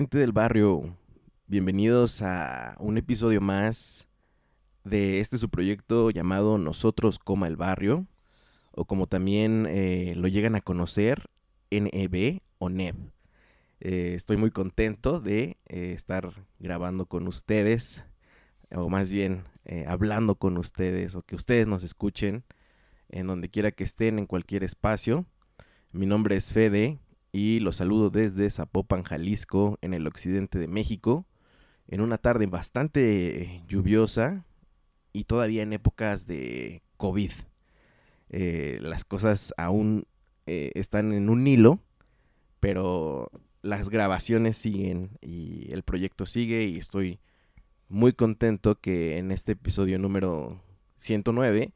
Gente del barrio, bienvenidos a un episodio más de este su proyecto llamado Nosotros Coma el Barrio, o como también eh, lo llegan a conocer, NEB o NEB. Eh, estoy muy contento de eh, estar grabando con ustedes, o más bien hablando con ustedes, o que ustedes nos escuchen en donde quiera que estén, en cualquier espacio. Mi nombre es Fede, y los saludo desde Zapopan, Jalisco, en el occidente de México, en una tarde bastante lluviosa y todavía en épocas de COVID. Eh, las cosas aún eh, están en un hilo, pero las grabaciones siguen y el proyecto sigue y estoy muy contento que en este episodio número 109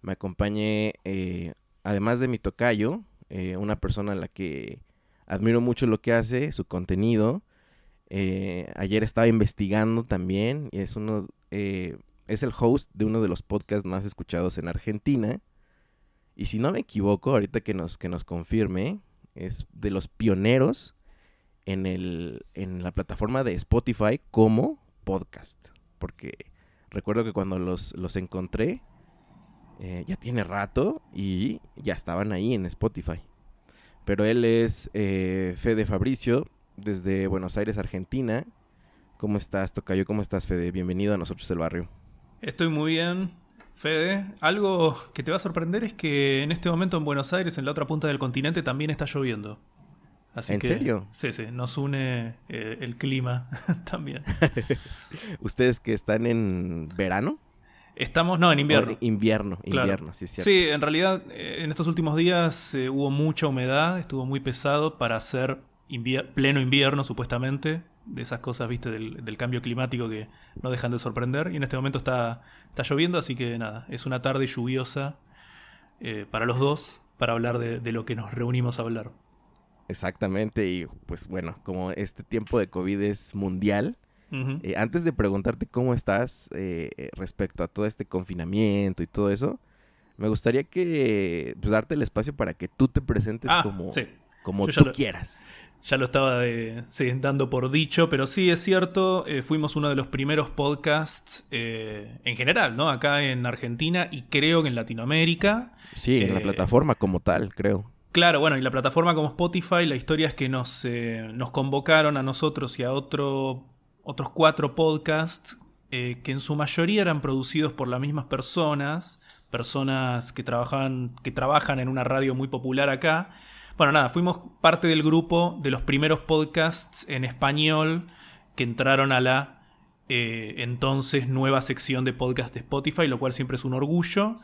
me acompañe, eh, además de mi tocayo, una persona a la que admiro mucho lo que hace, su contenido. Eh, ayer estaba investigando también y es uno eh, es el host de uno de los podcasts más escuchados en Argentina. Y si no me equivoco, ahorita que nos, que nos confirme, es de los pioneros en, el, en la plataforma de Spotify como podcast. Porque recuerdo que cuando los, los encontré, eh, ya tiene rato y ya estaban ahí en Spotify pero él es eh, Fede Fabricio, desde Buenos Aires, Argentina. ¿Cómo estás, Tocayo? ¿Cómo estás, Fede? Bienvenido a nosotros el barrio. Estoy muy bien, Fede. Algo que te va a sorprender es que en este momento en Buenos Aires, en la otra punta del continente, también está lloviendo. Así ¿En serio? Sí, sí, nos une eh, el clima también. ¿Ustedes que están en verano? Estamos, no, en invierno. invierno, invierno, sí, cierto. Sí, en realidad eh, en estos últimos días eh, hubo mucha humedad, estuvo muy pesado para hacer pleno invierno, supuestamente, de esas cosas, viste, del, cambio climático que no dejan de sorprender. Y en este momento está, está lloviendo, así que nada, es una tarde lluviosa eh, para los dos, para hablar de, de lo que nos reunimos a hablar. Exactamente, y pues bueno, como este tiempo de COVID es mundial, eh, antes de preguntarte cómo estás eh, eh, respecto a todo este confinamiento y todo eso, me gustaría que pues, darte el espacio para que tú te presentes ah, como, como tú quieras. Ya lo estaba dando por dicho, pero sí es cierto, fuimos uno de los primeros podcasts en general, ¿no? Acá en Argentina y creo que en Latinoamérica. Sí, en la plataforma como tal, creo. Claro, bueno, y la plataforma como Spotify, la historia es que nos, nos convocaron a nosotros y a otro otros cuatro podcasts eh, que en su mayoría eran producidos por las mismas personas, personas que trabajan, que trabajan en una radio muy popular acá. Bueno, nada, fuimos parte del grupo de los primeros podcasts en español que entraron a la eh, entonces nueva sección de podcast de Spotify, lo cual siempre es un orgullo.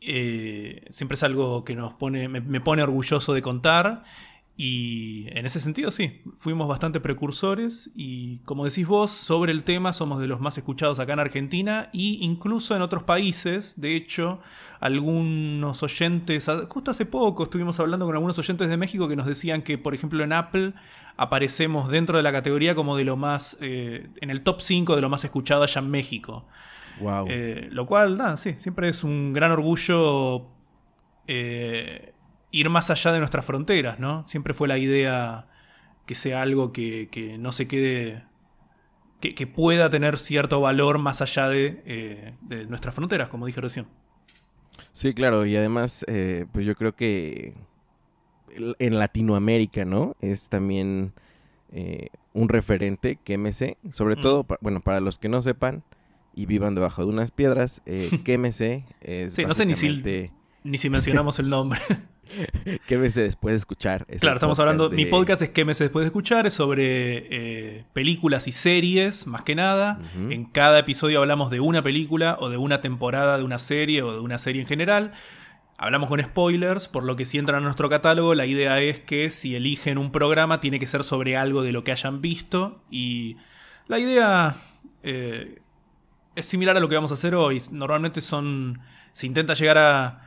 Eh, siempre es algo que nos pone, me pone orgulloso de contar. Y en ese sentido, sí, fuimos bastante precursores y como decís vos, sobre el tema somos de los más escuchados acá en Argentina e incluso en otros países. De hecho, algunos oyentes, justo hace poco estuvimos hablando con algunos oyentes de México que nos decían que, por ejemplo, en Apple aparecemos dentro de la categoría como de lo más, eh, en el top 5 de lo más escuchado allá en México. Wow. Eh, lo cual, nada, sí, siempre es un gran orgullo. Eh, ir más allá de nuestras fronteras, ¿no? Siempre fue la idea que sea algo que, no se quede que, pueda tener cierto valor más allá de, de, nuestras fronteras, como dije recién. Sí, claro, y además, pues yo creo que en Latinoamérica, ¿no? Es también un referente quémese, sobre todo, bueno, para los que no sepan y vivan debajo de unas piedras, eh, quémese es Sí, no sé ni si, ni si mencionamos el nombre. quémese después de escuchar. Claro, estamos hablando, mi podcast es Quémese después de escuchar, es sobre eh, películas y series, más que nada. En cada episodio hablamos de una película o de una temporada de una serie o de una serie en general. Hablamos con spoilers, por lo que si entran a nuestro catálogo, la idea es que si eligen un programa tiene que ser sobre algo de lo que hayan visto. Y la idea eh, es similar a lo que vamos a hacer hoy. Normalmente son. Se intenta llegar a,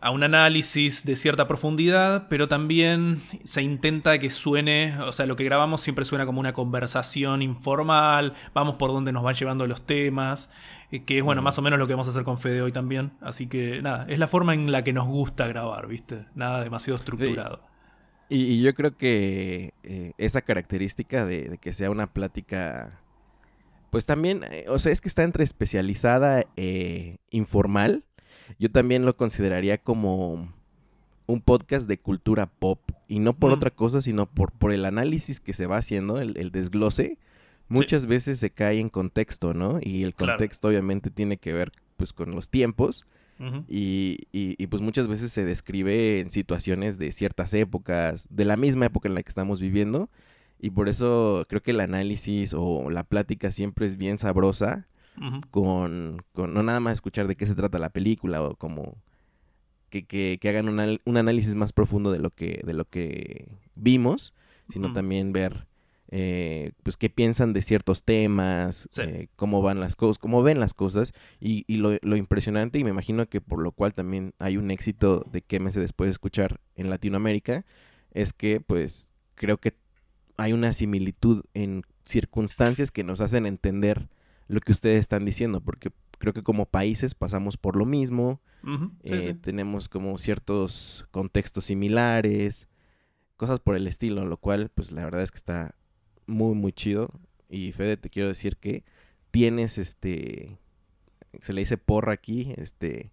a un análisis de cierta profundidad, pero también se intenta que suene, o sea, lo que grabamos siempre suena como una conversación informal, vamos por donde nos van llevando los temas, eh, que es, bueno, más o menos lo que vamos a hacer con Fede hoy también. Así que, nada, es la forma en la que nos gusta grabar, ¿viste? Nada demasiado estructurado. Y, yo creo que eh, esa característica de, que sea una plática, pues también, eh, o sea, es que está entre especializada e informal yo también lo consideraría como un podcast de cultura pop. Y no por mm. otra cosa, sino por, por el análisis que se va haciendo, el, desglose. Muchas veces se cae en contexto, ¿no? Y el contexto obviamente tiene que ver pues con los tiempos. y, y, pues muchas veces se describe en situaciones de ciertas épocas, de la misma época en la que estamos viviendo. Y por eso creo que el análisis o la plática siempre es bien sabrosa con, no nada más escuchar de qué se trata la película o como que, que, hagan un análisis más profundo de lo que, de lo que vimos, sino también ver eh, pues qué piensan de ciertos temas, eh, cómo van las cosas, cómo ven las cosas, y, y lo, lo, impresionante, y me imagino que por lo cual también hay un éxito de que meses después de escuchar en Latinoamérica, es que pues creo que hay una similitud en circunstancias que nos hacen entender lo que ustedes están diciendo, porque creo que como países pasamos por lo mismo, eh, tenemos como ciertos contextos similares, cosas por el estilo, lo cual pues la verdad es que está muy muy chido. Y Fede te quiero decir que tienes este se le dice porra aquí, este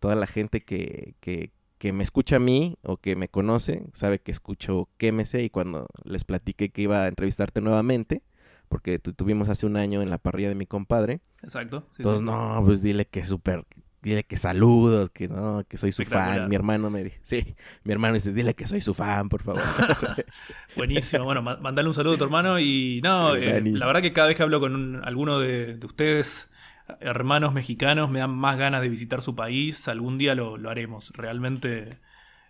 toda la gente que, que, que me escucha a mí o que me conoce sabe que escucho Quémese y cuando les platiqué que iba a entrevistarte nuevamente, porque tuvimos hace un año en la parrilla de mi compadre. Exacto. Entonces, no, pues dile que súper, dile que saludos, que no, que soy su fan. Mi hermano me dice, sí, mi hermano dice, dile que soy su fan, por favor. Buenísimo, bueno, mandale un saludo a tu hermano y no, eh, la verdad que cada vez que hablo con alguno de, ustedes, hermanos mexicanos, me dan más ganas de visitar su país, algún día lo, lo haremos, realmente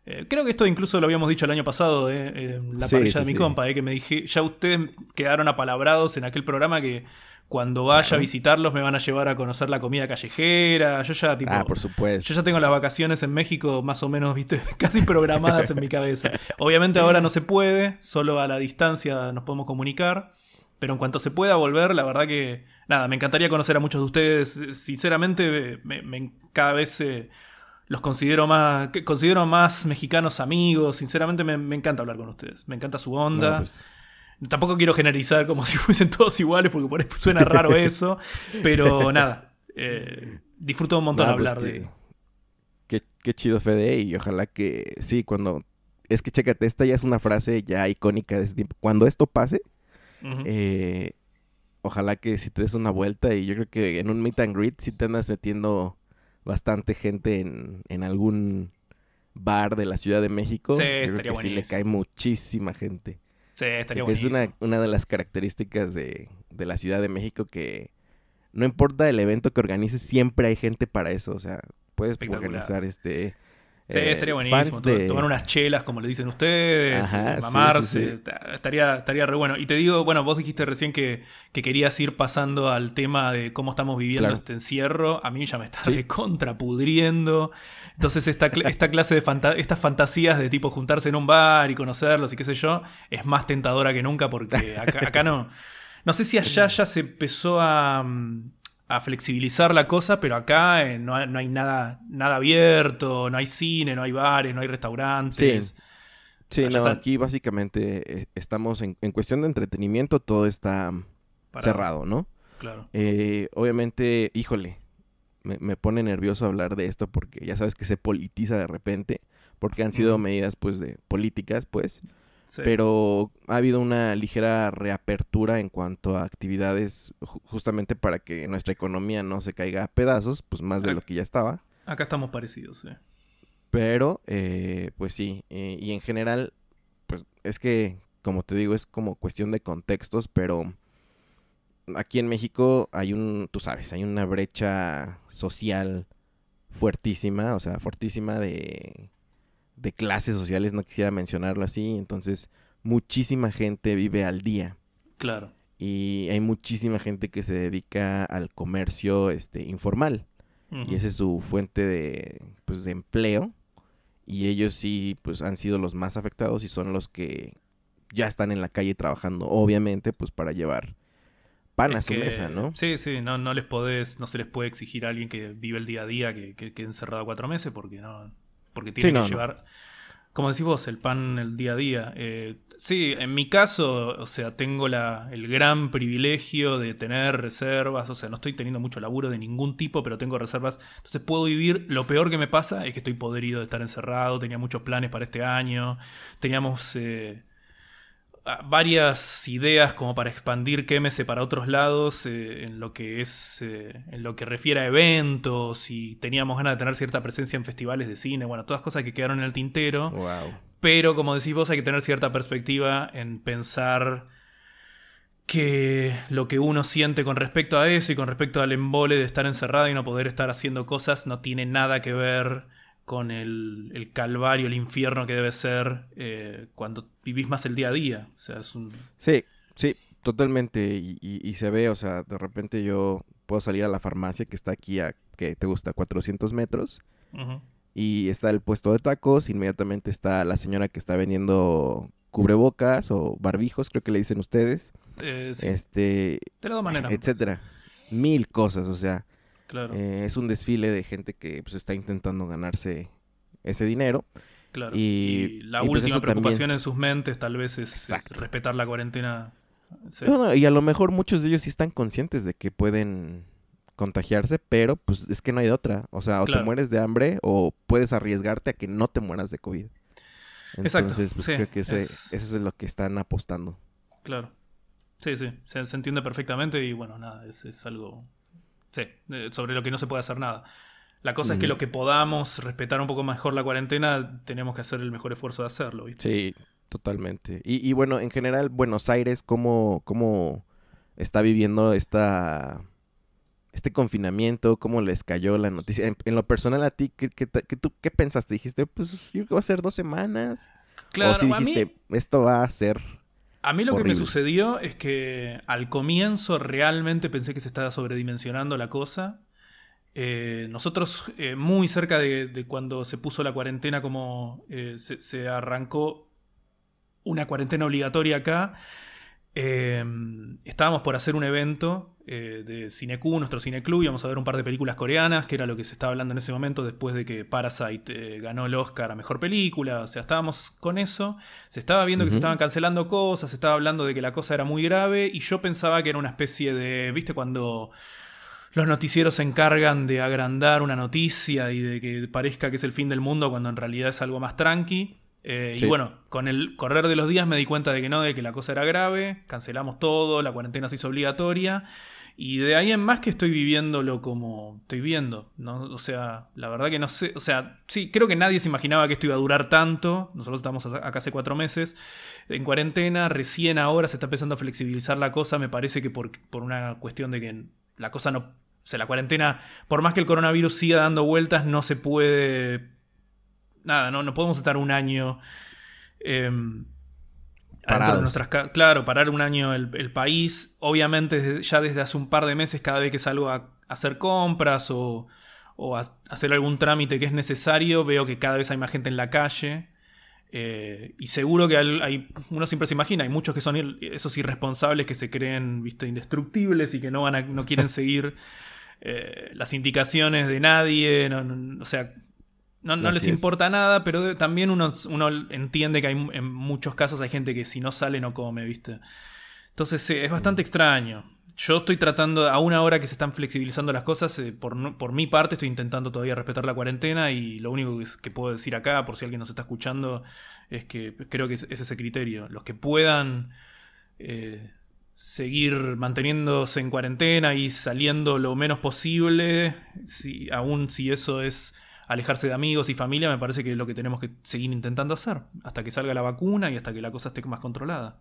eh, creo que esto incluso lo habíamos dicho el año pasado, eh, la parrilla de mi compa, eh, que me dije, ya ustedes quedaron apalabrados en aquel programa que cuando vaya a visitarlos me van a llevar a conocer la comida callejera. Yo ya, tipo. Ah, por supuesto. Yo ya tengo las vacaciones en México más o menos, viste, casi programadas en mi cabeza. Obviamente ahora no se puede, solo a la distancia nos podemos comunicar. Pero en cuanto se pueda volver, la verdad que. Nada, me encantaría conocer a muchos de ustedes. Sinceramente, me, cada vez los considero más, considero más mexicanos amigos. Sinceramente me, encanta hablar con ustedes. Me encanta su onda. Pues. Tampoco quiero generalizar como si fuesen todos iguales, porque por ahí suena raro eso. pero nada, eh, disfruto un montón pues hablar de... Qué, chido, Fede, y ojalá que sí, cuando... Es que chécate, esta ya es una frase ya icónica de ese tiempo. Cuando esto pase, eh, ojalá que si te des una vuelta y yo creo que en un meet and greet si te andas metiendo bastante gente en, en algún bar de la Ciudad de México. Sí, estaría que sí le cae muchísima gente. Sí, estaría Es una, una de las características de, de la Ciudad de México que no importa el evento que organices, siempre hay gente para eso. O sea, puedes organizar este Sí, eh, estaría buenísimo. Tomar unas chelas, como le dicen ustedes, eh, mamarse. Estaría, estaría re bueno. Y te digo, bueno, vos dijiste recién que, querías ir pasando al tema de cómo estamos viviendo este encierro. A mí ya me está contrapudriendo. Entonces, esta, esta clase de estas fantasías de tipo juntarse en un bar y conocerlos y qué sé yo, es más tentadora que nunca porque acá, acá no. No sé si allá ya se empezó a, mm, a flexibilizar la cosa, pero acá eh, no, hay, nada, nada abierto, no hay cine, no hay bares, no hay restaurantes. Sí, no, aquí básicamente eh, estamos en, cuestión de entretenimiento, todo está cerrado, ¿no? Claro. Eh, obviamente, híjole, me, me, pone nervioso hablar de esto porque ya sabes que se politiza de repente, porque han sido medidas pues de políticas, pues. Sí. Pero ha habido una ligera reapertura en cuanto a actividades justamente para que nuestra economía no se caiga a pedazos, pues más de lo que ya estaba. Acá estamos parecidos, sí. Pero, eh, pues sí, eh, y en general, pues es que, como te digo, es como cuestión de contextos, pero aquí en México hay un, tú sabes, hay una brecha social fuertísima, o sea, fuertísima de, de clases sociales, no quisiera mencionarlo así, entonces muchísima gente vive al día. Claro. Y hay muchísima gente que se dedica al comercio este, informal. Uh -huh. Y esa es su fuente de, pues, de empleo. Y ellos sí, pues han sido los más afectados y son los que ya están en la calle trabajando, obviamente, pues para llevar pan es a su que, mesa, ¿no? Sí, sí, no, no les podés, no se les puede exigir a alguien que vive el día a día que, que quede encerrado cuatro meses porque no, porque tiene Sí, que no. llevar, como decís vos, el pan el día a día. Eh, sí, en mi caso, o sea, tengo la, el gran privilegio de tener reservas, o sea, no estoy teniendo mucho laburo de ningún tipo, pero tengo reservas, entonces puedo vivir. Lo peor que me pasa es que estoy podrido de estar encerrado, tenía muchos planes para este año, teníamos... eh, varias ideas como para expandir KMS para otros lados eh, en lo que es eh, en lo que refiere a eventos y teníamos ganas de tener cierta presencia en festivales de cine bueno todas cosas que quedaron en el tintero Wow. pero como decís vos hay que tener cierta perspectiva en pensar que lo que uno siente con respecto a eso y con respecto al embole de estar encerrado y no poder estar haciendo cosas no tiene nada que ver con el, el calvario, el infierno que debe ser eh, cuando vivís más el día a día. O sea, es un... Sí, sí, totalmente. Y, y- y se ve, o sea, de repente yo puedo salir a la farmacia que está aquí a, que te gusta, 400 metros. Y está el puesto de tacos, inmediatamente está la señora que está vendiendo cubrebocas o barbijos, creo que le dicen ustedes. Eh, sí, Este, de maneras. me etcétera. Mil cosas, o sea. Claro, eh, es un desfile de gente que pues está intentando ganarse ese dinero. claro. y- Y, la y, pues, última preocupación también. en sus mentes tal vez es, es Exacto. respetar la cuarentena. Sí. No, no, y a lo mejor muchos de ellos sí están conscientes de que pueden contagiarse, pero pues es que no hay de otra. O sea, o te mueres de hambre o puedes arriesgarte a que no te mueras de COVID. Exacto, Entonces, pues sí, creo que ese, es- eso es lo que están apostando. Claro. Sí, sí, se, se entiende perfectamente y bueno, nada, es, es algo... Sí, eh, sobre lo que no se puede hacer nada. La cosa es que lo que podamos respetar un poco mejor la cuarentena, tenemos que hacer el mejor esfuerzo de hacerlo, ¿viste? Sí, totalmente. Y, y bueno, en general, Buenos Aires, ¿cómo, cómo está viviendo esta, este confinamiento? ¿Cómo les cayó la noticia? En, en lo personal a ti, ¿qué, qué, qué tú, ¿qué pensaste? ¿Dijiste, pues yo creo que va a ser dos semanas? o si mí- dijiste, esto va a ser... A mí lo que me sucedió es que al comienzo realmente pensé que se estaba sobredimensionando la cosa. Eh, nosotros, eh, muy cerca de, de cuando se puso la cuarentena, como eh, se, se arrancó una cuarentena obligatoria acá, eh, estábamos por hacer un evento eh, de Cineq, nuestro cineclub, íbamos a ver un par de películas coreanas, que era lo que se estaba hablando en ese momento después de que Parasite eh, ganó el Oscar a Mejor Película, o sea, estábamos con eso, se estaba viendo que se estaban cancelando cosas, se estaba hablando de que la cosa era muy grave, y yo pensaba que era una especie de, ¿viste cuando... Los noticieros se encargan de agrandar una noticia y de que parezca que es el fin del mundo cuando en realidad es algo más tranqui. Eh, Sí. Y bueno, con el correr de los días me di cuenta de que no, de que la cosa era grave, cancelamos todo, la cuarentena se hizo obligatoria. Y de ahí en más que estoy viviéndolo como estoy viendo, ¿no? O sea, la verdad que no sé, o sea, sí, creo que nadie se imaginaba que esto iba a durar tanto. Nosotros estamos acá hace cuatro meses en cuarentena, recién ahora se está empezando a flexibilizar la cosa, me parece que por, por una cuestión de que la cosa no, o sea, la cuarentena, por más que el coronavirus siga dando vueltas, no se puede, nada, no, no podemos estar un año... de nuestras ca- claro, parar un año el, el país. Obviamente, ya desde hace un par de meses, cada vez que salgo a, a hacer compras o, o a hacer algún trámite que es necesario, veo que cada vez hay más gente en la calle. Eh, y seguro que hay, hay- uno siempre se imagina, hay muchos que son ir- esos irresponsables que se creen ¿viste? indestructibles y que no, van a- no quieren seguir eh, las indicaciones de nadie. no- no- o sea, no, les es. importa nada, pero también uno, uno entiende que hay, en muchos casos hay gente que si no sale no come, ¿viste? Entonces es bastante extraño. Yo estoy tratando, a una hora que se están flexibilizando las cosas, eh, por, por, mi parte estoy intentando todavía respetar la cuarentena y lo único que, puedo decir acá, por si alguien nos está escuchando, es que creo que es, ese criterio. Los que puedan eh, seguir manteniéndose en cuarentena y saliendo lo menos posible, si, aún si eso es alejarse de amigos y familia, me parece que es lo que tenemos que seguir intentando hacer, hasta que salga la vacuna y hasta que la cosa esté más controlada.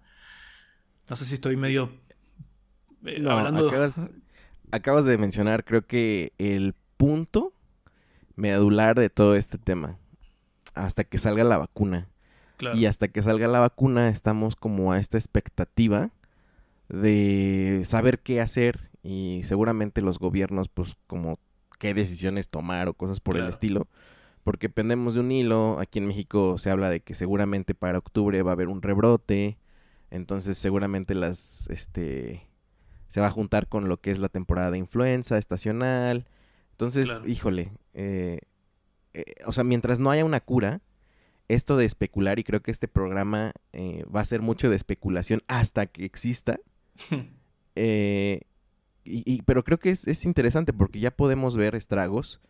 No sé si estoy medio eh, no, Acabas, de mencionar, creo que el punto medular de todo este tema. Hasta que salga la vacuna. Y hasta que salga la vacuna estamos como a esta expectativa de saber qué hacer y seguramente los gobiernos pues como qué decisiones tomar o cosas por el estilo. Porque pendemos de un hilo. Aquí en México se habla de que seguramente para octubre va a haber un rebrote. Entonces seguramente las este se va a juntar con lo que es la temporada de influenza estacional. Entonces, híjole, eh, eh, o sea, mientras no haya una cura, esto de especular, y creo que este programa eh, va a ser mucho de especulación hasta que exista. y, pero creo que es, interesante porque ya podemos ver estragos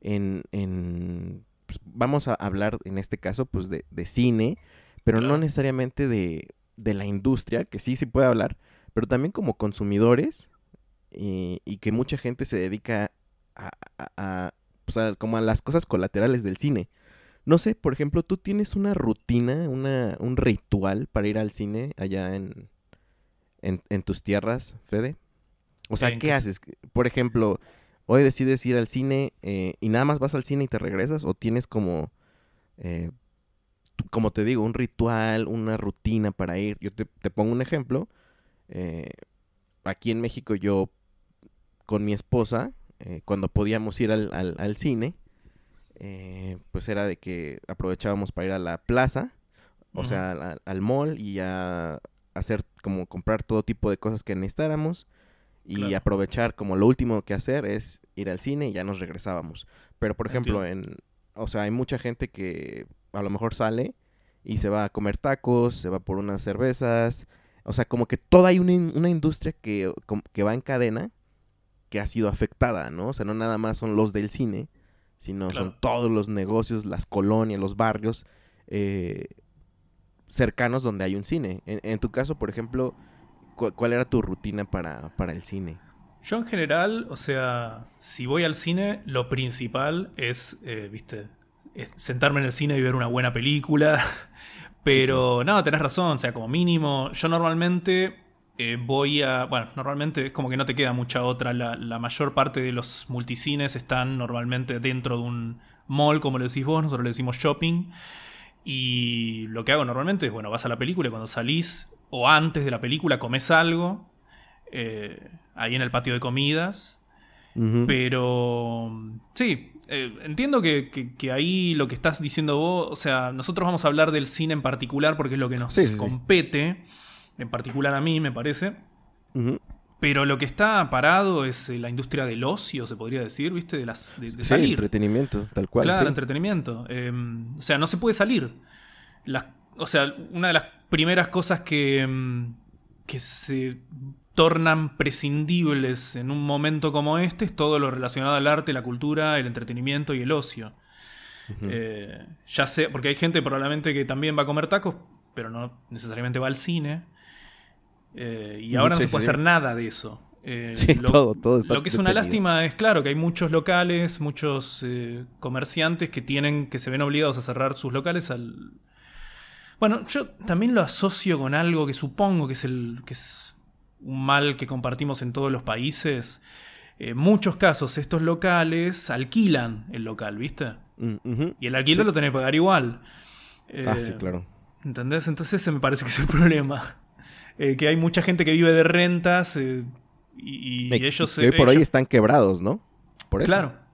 en... en pues, vamos a hablar en este caso pues de, cine, pero no necesariamente de, de la industria, que sí se puede hablar, pero también como consumidores y, que mucha gente se dedica a, como a las cosas colaterales del cine. No sé, por ejemplo, tú tienes una rutina, una, un ritual para ir al cine allá en, en, tus tierras, Fede. O sea, ¿qué haces? Por ejemplo, hoy decides ir al cine eh, y nada más vas al cine y te regresas o tienes como, eh, como te digo, un ritual, una rutina para ir. Yo te, te pongo un ejemplo. Eh, aquí en México yo con mi esposa, eh, cuando podíamos ir al, al, cine, eh, pues era de que aprovechábamos para ir a la plaza, o sea, al, mall y a hacer como comprar todo tipo de cosas que necesitáramos y aprovechar como lo último que hacer es ir al cine y ya nos regresábamos. Pero por ejemplo, en o sea, hay mucha gente que a lo mejor sale y se va a comer tacos, se va por unas cervezas, o sea, como que toda hay una, industria que, que, va en cadena que ha sido afectada, ¿no? O sea, no nada más son los del cine, sino son todos los negocios, las colonias, los barrios eh, cercanos donde hay un cine. En, tu caso, por ejemplo, ¿cuál era tu rutina para, para el cine? Yo en general, o sea, si voy al cine, lo principal es, eh, viste, es sentarme en el cine y ver una buena película. Pero no, tenés razón, o sea, como mínimo, yo normalmente eh, voy a. Bueno, normalmente es como que no te queda mucha otra. La, mayor parte de los multicines están normalmente dentro de un mall, como le decís vos, nosotros le decimos shopping. Y lo que hago normalmente es, bueno, vas a la película y cuando salís o antes de la película comes algo eh, ahí en el patio de comidas. Pero sí, eh, entiendo que, ahí lo que estás diciendo vos, o sea, nosotros vamos a hablar del cine en particular porque es lo que nos compete, en particular a mí me parece. Pero lo que está parado es eh, la industria del ocio, se podría decir, ¿viste? De, las, de, entretenimiento, tal cual. Claro, entretenimiento. Em, o sea, no se puede salir. O sea, una de las primeras cosas que, em, que se tornan prescindibles en un momento como este es todo lo relacionado al arte, la cultura, el entretenimiento y el ocio. Eh, ya sé, porque hay gente probablemente que también va a comer tacos, pero no necesariamente va al cine. Eh, y ahora no se puede hacer nada de eso. Eh, lo, todo, todo lo que es una lástima es, claro, que hay muchos locales, muchos comerciantes que tienen, que se ven obligados a cerrar sus locales al. Bueno, yo también lo asocio con algo que supongo que es el. que es un mal que compartimos en todos los países, en muchos casos estos locales alquilan el local, ¿viste? Mm, y el alquiler lo tenés que pagar igual. ah, sí, eh, claro. ¿Entendés? Entonces ese me parece que es el problema. Eh, que hay mucha gente que vive de rentas eh, y, ellos... Que hoy por hoy están quebrados, ¿no? Por eso. Claro.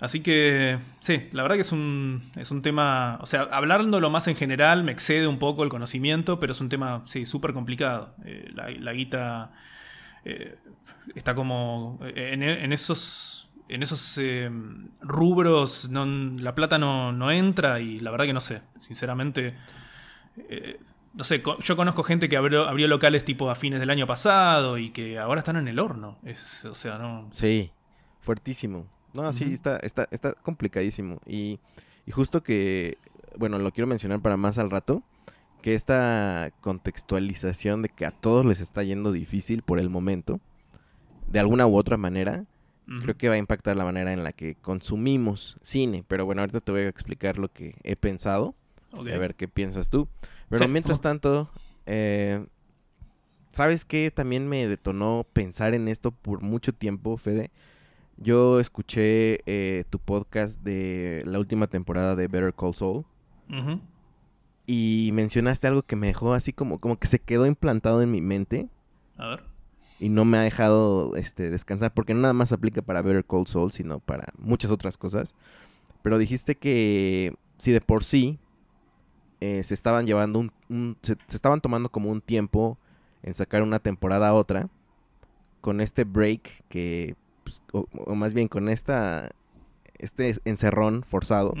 Así que, sí, la verdad que es un, es un tema, o sea, hablándolo más en general me excede un poco el conocimiento, pero es un tema, sí, súper complicado. Eh, la, guita eh, está como en, esos, en esos eh, rubros, la plata no, no, entra y la verdad que no sé, sinceramente, no sé, yo conozco gente que abrió, abrió, locales tipo a fines del año pasado y que ahora están en el horno. Es, o sea, no. Sí, fuertísimo. No, sí, está, está, está complicadísimo. Y, y justo que, bueno, lo quiero mencionar para más al rato, que esta contextualización de que a todos les está yendo difícil por el momento, de alguna u otra manera, creo que va a impactar la manera en la que consumimos cine. Pero bueno, ahorita te voy a explicar lo que he pensado. A ver qué piensas tú. Pero mientras tanto, eh, ¿sabes qué? También me detonó pensar en esto por mucho tiempo, Fede. Yo escuché eh, tu podcast de la última temporada de Better Call Saul. Y mencionaste algo que me dejó así como, como que se quedó implantado en mi mente. A ver. Y no me ha dejado este, descansar, porque no nada más aplica para Better Call Saul, sino para muchas otras cosas. Pero dijiste que si de por sí eh, se estaban llevando un, se, estaban tomando como un tiempo en sacar una temporada a otra con este break que pues, o, más bien con esta este encerrón forzado.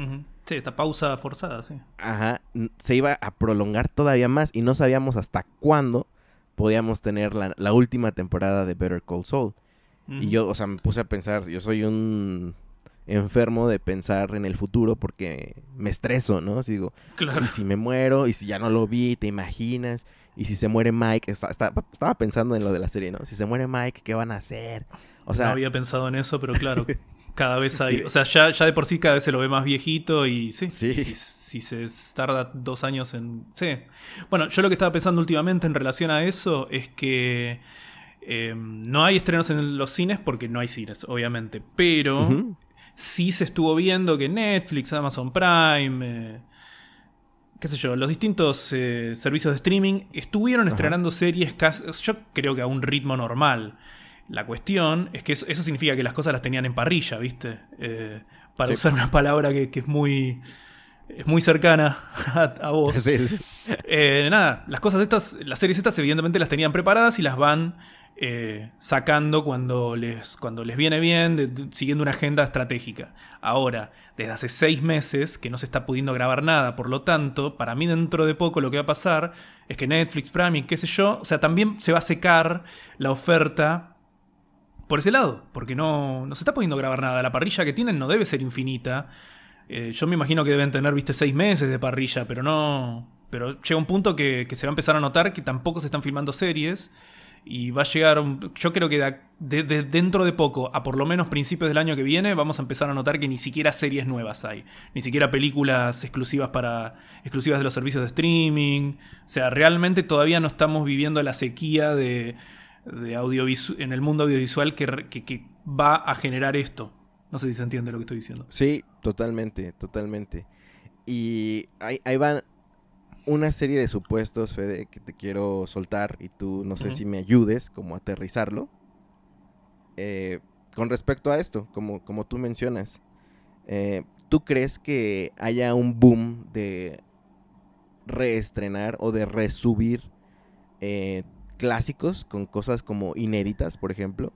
Sí, esta pausa forzada, sí. Ajá, se iba a prolongar todavía más y no sabíamos hasta cuándo podíamos tener la, última temporada de Better Call Saul. Y yo, o sea, me puse a pensar, yo soy un enfermo de pensar en el futuro porque me estreso, ¿no? Así digo, y si me muero, y si ya no lo vi, te imaginas, y si se muere Mike, estaba pensando en lo de la serie, ¿no? Si se muere Mike, ¿qué van a hacer? O sea, no había pensado en eso, pero claro, cada vez hay, o sea, ya, ya de por sí cada vez se lo ve más viejito y sí, sí. Si, se tarda dos años en... Sí. Bueno, yo lo que estaba pensando últimamente en relación a eso es que... Em, no hay estrenos en los cines porque no hay cines, obviamente. Pero sí se estuvo viendo que Netflix, Amazon Prime, eh, qué sé yo, los distintos eh, servicios de streaming estuvieron estrenando series casi, yo creo que a un ritmo normal. La cuestión es que eso, significa que las cosas las tenían en parrilla, ¿viste? Eh, para usar una palabra que, es muy es muy cercana a, vos. nada, las cosas estas, las series estas evidentemente las tenían preparadas y las van eh, sacando cuando les, cuando les viene bien, siguiendo una agenda estratégica. Ahora, desde hace seis meses que no se está pudiendo grabar nada, por lo tanto, para mí dentro de poco lo que va a pasar es que Netflix, Prime y qué sé yo, o sea, también se va a secar la oferta por ese lado, porque no, no se está pudiendo grabar nada. La parrilla que tienen no debe ser infinita. Eh, yo me imagino que deben tener, viste, seis meses de parrilla, pero no. Pero llega un punto que, que se va a empezar a notar que tampoco se están filmando series y va a llegar, yo creo que de, dentro de poco, a por lo menos principios del año que viene, vamos a empezar a notar que ni siquiera series nuevas hay, ni siquiera películas exclusivas para exclusivas de los servicios de streaming. O sea, realmente todavía no estamos viviendo la sequía de, de en el mundo audiovisual que, que, va a generar esto. No sé si se entiende lo que estoy diciendo. Sí, totalmente, totalmente. Y ahí, ahí van una serie de supuestos, Fede, que te quiero soltar y tú no sé si me ayudes como a aterrizarlo. Eh, con respecto a esto, como, como tú mencionas, eh, ¿tú crees que haya un boom de reestrenar o de resubir eh, clásicos con cosas como inéditas, por ejemplo?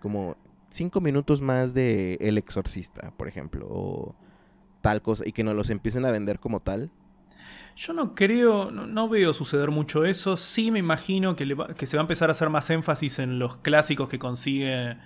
Como cinco minutos más de El Exorcista, por ejemplo, o tal cosa, y que nos los empiecen a vender como tal. Yo no creo, no, veo suceder mucho eso. Sí me imagino que, que, se va a empezar a hacer más énfasis en los clásicos que consigue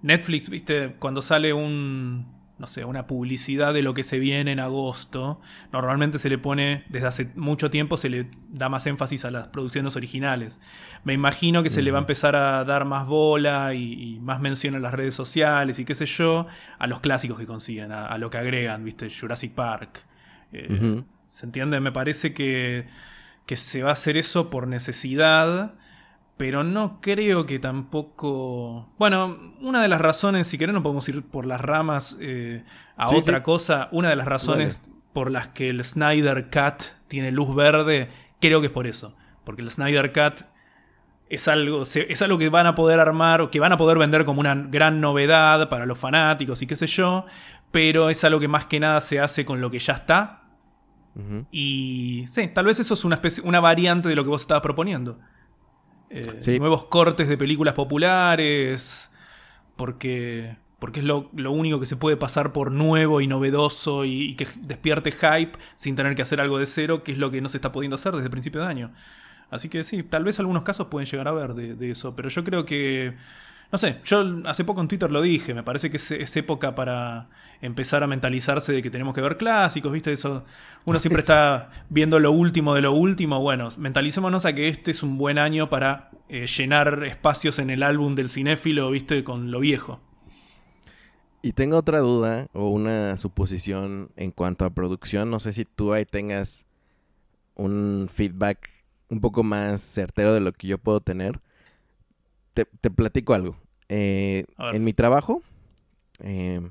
Netflix, ¿viste? Cuando sale un, no sé, una publicidad de lo que se viene en agosto, normalmente se le pone, desde hace mucho tiempo se le da más énfasis a las producciones originales. Me imagino que se le va a empezar a dar más bola y, más mención en las redes sociales y qué sé yo, a los clásicos que consiguen, a, lo que agregan, ¿viste? Jurassic Park. Eh, ¿Se entiende? Me parece que, que se va a hacer eso por necesidad, pero no creo que tampoco... Bueno, una de las razones, si querés no podemos ir por las ramas eh, a otra cosa, una de las razones por las que el Snyder Cut tiene luz verde, creo que es por eso, porque el Snyder Cut es algo, es algo que van a poder armar o que van a poder vender como una gran novedad para los fanáticos y qué sé yo, pero es algo que más que nada se hace con lo que ya está. Y sí, tal vez eso es una, especie, una variante de lo que vos estabas proponiendo. Eh, nuevos cortes de películas populares. Porque, porque es lo, único que se puede pasar por nuevo y novedoso y, que despierte hype sin tener que hacer algo de cero, que es lo que no se está pudiendo hacer desde el principio de año. Así que sí, tal vez algunos casos pueden llegar a ver de, eso, pero yo creo que... No sé, yo hace poco en Twitter lo dije, me parece que es, época para empezar a mentalizarse de que tenemos que ver clásicos, ¿viste? Eso, uno siempre está viendo lo último de lo último. Bueno, mentalicémonos a que este es un buen año para eh, llenar espacios en el álbum del cinéfilo, ¿viste? Con lo viejo. Y tengo otra duda o una suposición en cuanto a producción. No sé si tú ahí tengas un feedback un poco más certero de lo que yo puedo tener. Te, platico algo. Eh, en mi trabajo eh,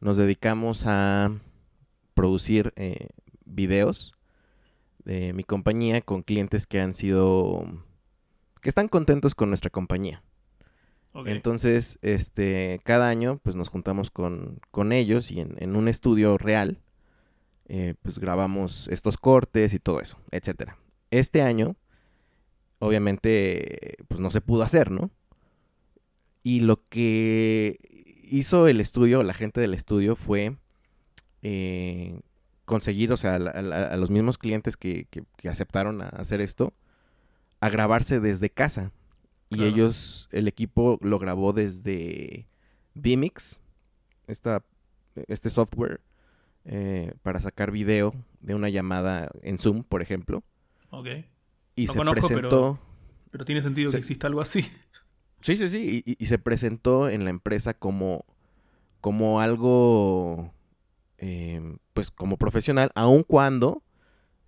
nos dedicamos a producir eh, videos de mi compañía con clientes que han sido que están contentos con nuestra compañía. Entonces, este, cada año, pues nos juntamos con, ellos y en, un estudio real, eh, pues grabamos estos cortes y todo eso, etcétera. Este año, obviamente, pues no se pudo hacer, ¿no? Y lo que hizo el estudio, la gente del estudio, fue eh, conseguir, o sea, a, los mismos clientes que, que aceptaron a hacer esto, a grabarse desde casa. Y ellos, el equipo lo grabó desde Vimix, esta, este software, eh, para sacar video de una llamada en Zoom, por ejemplo. Ok. Y se presentó. Pero, tiene sentido que exista algo así. Sí, sí, sí. Y, se presentó en la empresa como, como algo, eh, pues como profesional, aun cuando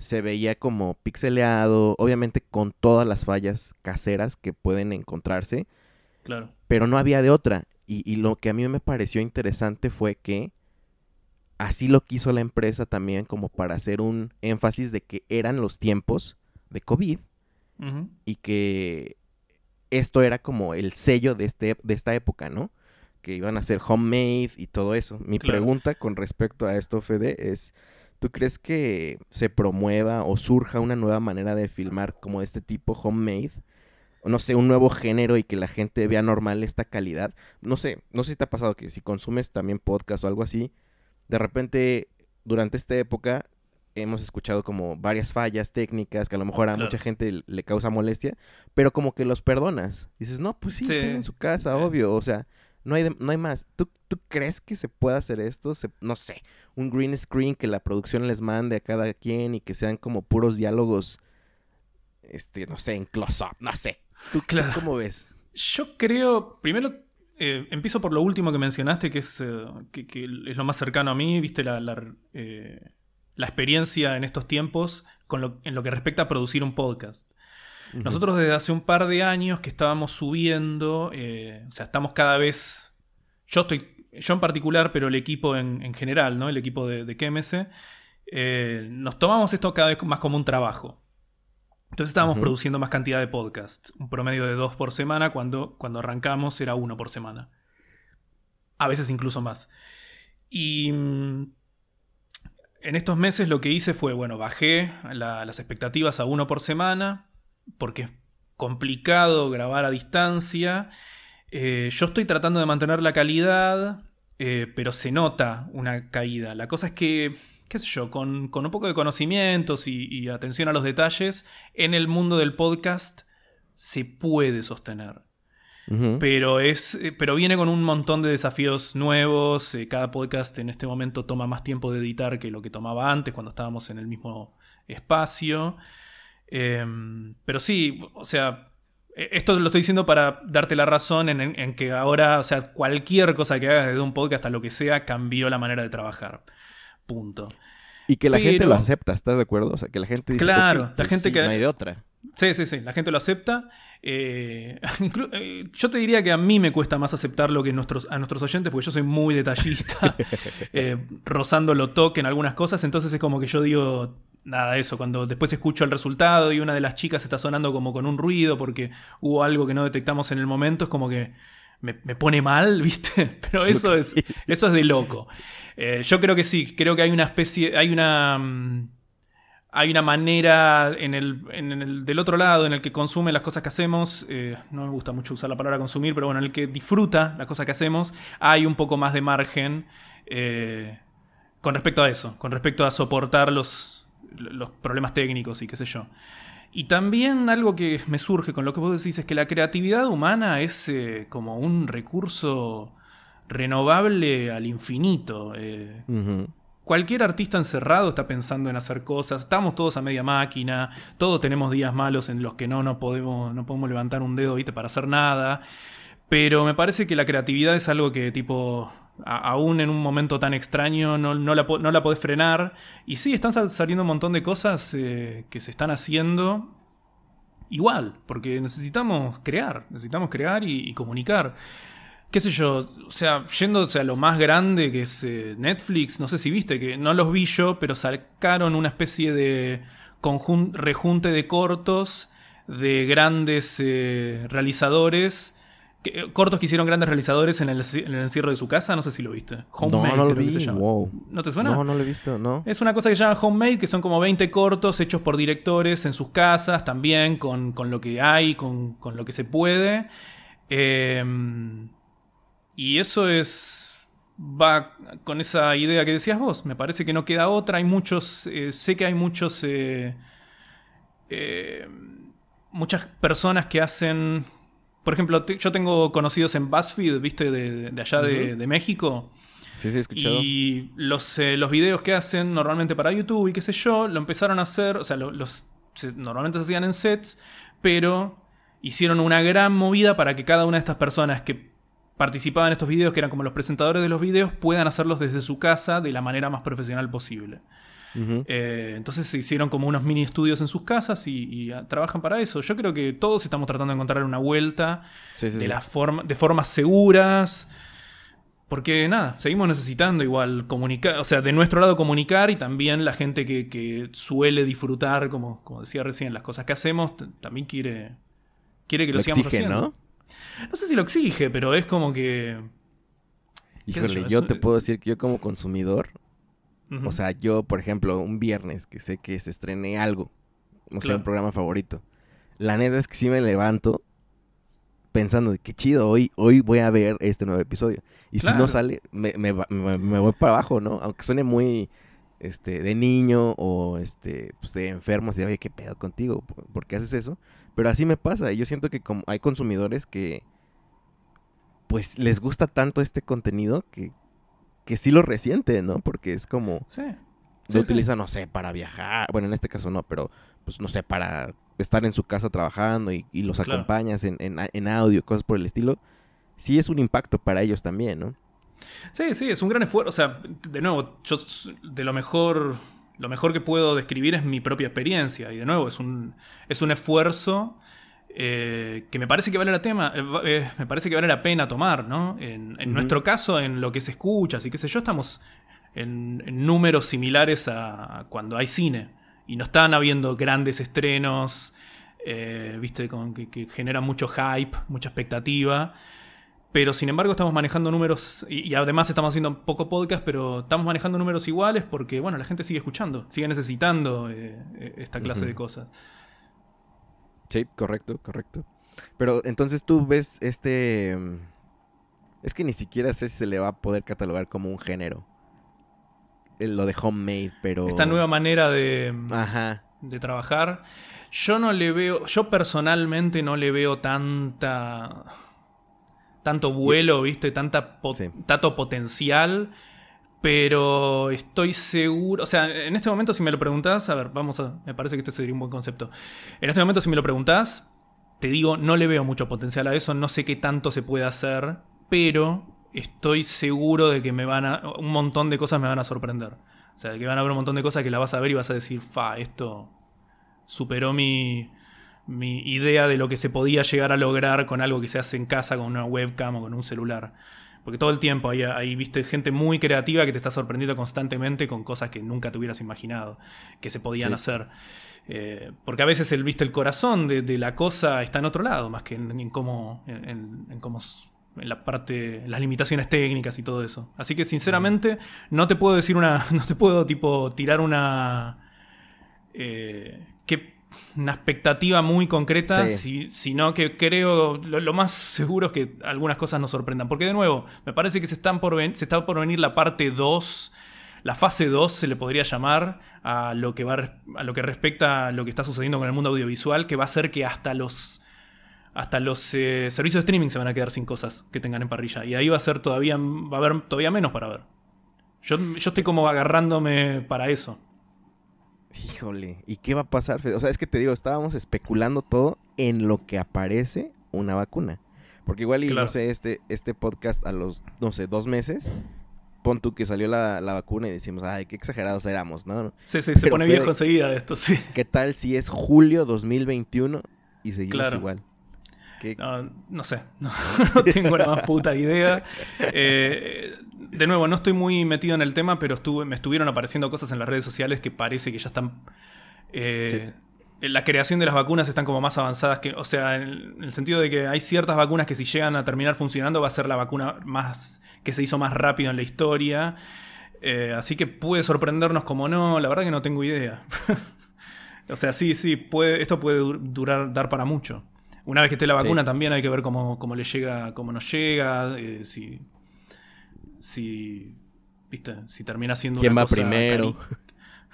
se veía como pixeleado, obviamente con todas las fallas caseras que pueden encontrarse. Claro. Pero no había de otra. Y, lo que a mí me pareció interesante fue que así lo quiso la empresa también como para hacer un énfasis de que eran los tiempos de COVID y que esto era como el sello de, este, de esta época, ¿no? Que iban a ser homemade y todo eso. Mi pregunta con respecto a esto, Fede, es ¿Tú crees que se promueva o surja una nueva manera de filmar como de este tipo homemade? no sé, un nuevo género y que la gente vea normal esta calidad. No sé, no sé si te ha pasado que si consumes también podcast o algo así, de repente durante esta época hemos escuchado como varias fallas técnicas que a lo mejor a mucha gente le causa molestia, pero como que los perdonas. Dices, no, pues sí, están en su casa, obvio. O sea, no hay, no hay más. ¿Tú, ¿Tú, crees que se puede hacer esto? no sé, un green screen que la producción les mande a cada quien y que sean como puros diálogos, este, no sé, en close-up, no sé. ¿Tú cómo ves? Yo creo, primero eh, empiezo por lo último que mencionaste, que es, eh, que, es lo más cercano a mí, viste, la, la, eh, la experiencia en estos tiempos con lo, en lo que respecta a producir un podcast. Nosotros desde hace un par de años que estábamos subiendo, eh, o sea, estamos cada vez, yo estoy, yo en particular, pero el equipo en, general, ¿no? El equipo de, de eh, nos tomamos esto cada vez más como un trabajo. Entonces estábamos produciendo más cantidad de podcasts, un promedio de dos por semana, cuando, cuando arrancamos era uno por semana. A veces incluso más. Y mm, en estos meses lo que hice fue, bueno, bajé las expectativas a uno por semana porque es complicado grabar a distancia. Eh, yo estoy tratando de mantener la calidad, eh, pero se nota una caída. La cosa es que, qué sé yo, con, un poco de conocimientos y, atención a los detalles, en el mundo del podcast se puede sostener. Pero, es, eh, pero viene con un montón de desafíos nuevos. cada podcast en este momento toma más tiempo de editar que lo que tomaba antes cuando estábamos en el mismo espacio. Em, pero sí, o sea, e-, esto lo estoy diciendo para darte la razón en, que ahora, o sea, cualquier cosa que hagas desde un podcast a lo que sea, cambió la manera de trabajar. Punto. Y que la gente lo acepta, ¿estás de acuerdo? O sea, que la gente dice, claro, la pues gente que... No hay de otra. Sí, sí, sí, la gente lo acepta. Eh, eh, yo te diría que a mí me cuesta más aceptar lo que nuestros, a nuestros oyentes, porque yo soy muy detallista, eh, rozando lo toque en algunas cosas, entonces es como que yo digo, nada, eso, cuando después escucho el resultado y una de las chicas está sonando como con un ruido porque hubo algo que no detectamos en el momento, es como que me, pone mal, ¿viste? Pero eso es, eso es de loco. Eh, yo creo que sí, creo que hay una especie, hay una... Mm, hay una manera en el, del otro lado en el que consume las cosas que hacemos, eh, no me gusta mucho usar la palabra consumir, pero bueno, en el que disfruta las cosas que hacemos, hay un poco más de margen eh, con respecto a eso, con respecto a soportar los, los problemas técnicos y qué sé yo. Y también algo que me surge con lo que vos decís es que la creatividad humana es eh, como un recurso renovable al infinito cualquier artista encerrado está pensando en hacer cosas, estamos todos a media máquina, todos tenemos días malos en los que no, no, podemos, no podemos levantar un dedo para hacer nada, pero me parece que la creatividad es algo que tipo... aún en un momento tan extraño no, la, no podés frenar. Y sí, están saliendo un montón de cosas eh, que se están haciendo igual, porque necesitamos crear, necesitamos crear y comunicar qué sé yo, o sea, yéndose a lo más grande que es eh, Netflix, no sé si viste, que no los vi yo, pero sacaron una especie de rejunte de cortos de grandes eh, realizadores. Eh, cortos que hicieron grandes realizadores en el, encierro de su casa, no sé si lo viste. Homemade, no, no lo vi. Se ¿No te suena? No, no lo he visto, no. Es una cosa que se llama Homemade, que son como 20 cortos hechos por directores en sus casas, también con, lo que hay, con, con, lo que se puede. Eh, y eso es. va con esa idea que decías vos. Me parece que no queda otra. Hay muchos. Eh, sé que hay muchos. Eh, eh, muchas personas que hacen. Por ejemplo, yo tengo conocidos en BuzzFeed, ¿viste? De, allá de, México. Sí, sí, he escuchado. Y los, los videos que hacen normalmente para YouTube y qué sé yo, lo empezaron a hacer. O sea, los, normalmente se hacían en sets, pero hicieron una gran movida para que cada una de estas personas que participaban en estos videos, que eran como los presentadores de los videos, puedan hacerlos desde su casa de la manera más profesional posible. Eh, entonces se hicieron como unos mini estudios en sus casas y, trabajan para eso. Yo creo que todos estamos tratando de encontrar una vuelta de, La forma, de formas seguras. Porque nada, seguimos necesitando igual comunicar, o sea, de nuestro lado comunicar y también la gente que, suele disfrutar, como, como decía recién, las cosas que hacemos, también quiere, quiere que lo, sigamos haciendo. ¿no? No sé si lo exige, pero es como que. Híjole, yo, te puedo decir que yo como consumidor, o sea, yo, por ejemplo, un viernes que sé que se estrene algo, no sé, un programa favorito. La neta es que sí me levanto pensando de qué chido, hoy, hoy voy a ver este nuevo episodio. Y si no sale, me, me, me, voy para abajo, ¿no? Aunque suene muy este, de niño o este, pues, de enfermo, así, oye, ¿qué pedo contigo? ¿Por qué haces eso? Pero así me pasa. Y yo siento que como hay consumidores que pues les gusta tanto este contenido que, que sí lo resiente, ¿no? Porque es como... Sí. Lo utilizan, no sé, para viajar. Bueno, en este caso no, pero pues no sé, para estar en su casa trabajando y, los acompañas en, en, en, audio, cosas por el estilo. Sí es un impacto para ellos también, ¿no? Sí, sí, es un gran esfuerzo. O sea, de nuevo, yo de lo mejor lo mejor que puedo describir es mi propia experiencia. Y de nuevo, es un, es un esfuerzo eh, que me parece que vale la tema, eh, eh, me parece que vale la pena tomar, ¿no? En, nuestro caso, en lo que se escucha, así que sé yo, estamos en, números similares a cuando hay cine. Y no están habiendo grandes estrenos, viste, con, que, que generan mucho hype, mucha expectativa. Pero sin embargo estamos manejando números, y, además estamos haciendo poco podcast, pero estamos manejando números iguales porque, bueno, la gente sigue escuchando, sigue necesitando eh, eh, esta clase de cosas. Sí, correcto, correcto. Pero entonces tú ves este... Mm, es que ni siquiera sé si se le va a poder catalogar como un género. Lo de homemade, pero... Esta nueva manera de, Ajá. de trabajar. Yo no le veo, yo personalmente no le veo tanta tanto vuelo, ¿viste? Tanta tanto potencial. Pero estoy seguro. O sea, en este momento, si me lo preguntás, a ver, vamos a. Me parece que este sería un buen concepto. En este momento, si me lo preguntás, te digo, no le veo mucho potencial a eso. No sé qué tanto se puede hacer. Pero estoy seguro de que me van a. Un montón de cosas me van a sorprender. O sea, que van a haber un montón de cosas que la vas a ver y vas a decir, fa, esto superó mi mi idea de lo que se podía llegar a lograr con algo que se hace en casa con una webcam o con un celular. Porque todo el tiempo hay, viste gente muy creativa que te está sorprendiendo constantemente con cosas que nunca te hubieras imaginado que se podían hacer. Eh, porque a veces el, viste, el corazón de, la cosa está en otro lado, más que en, cómo, en, en la parte, las limitaciones técnicas y todo eso. Así que sinceramente no te puedo decir una, no te puedo tipo tirar una eh, una expectativa muy concreta, sino que creo, lo, más seguro es que algunas cosas nos sorprendan. Porque de nuevo, me parece que se, están por se está por venir la parte 2, la fase 2 se le podría llamar a lo, que va, a lo que respecta a lo que está sucediendo con el mundo audiovisual, que va a ser que hasta los... Hasta los eh, servicios de streaming se van a quedar sin cosas que tengan en parrilla. Y ahí va a ser todavía. Va a haber todavía menos para ver. Yo, yo estoy como agarrándome para eso. Híjole, ¿y qué va a pasar, O sea, es que te digo, estábamos especulando todo en lo que aparece una vacuna. Porque igual, y no sé, este, este podcast a los, no sé, dos meses, pon tú que salió la, vacuna y decimos, ay, qué exagerados éramos, ¿no? Sí, sí, se pone viejo enseguida esto, sí. ¿Qué tal si es julio 2021 y seguimos igual? No, no, sé, no, tengo la más puta idea. Eh, de nuevo, no estoy muy metido en el tema, pero estuve, me estuvieron apareciendo cosas en las redes sociales que parece que ya están... Eh, la creación de las vacunas están como más avanzadas que... O sea, en el sentido de que hay ciertas vacunas que si llegan a terminar funcionando va a ser la vacuna más que se hizo más rápido en la historia. Eh, así que puede sorprendernos como no, la verdad que no tengo idea. o sea, sí, sí, puede, esto puede durar, dar para mucho. Una vez que esté la vacuna también hay que ver cómo, cómo le llega, cómo nos llega, eh, si si, ¿viste? si termina siendo ¿Quién va primero?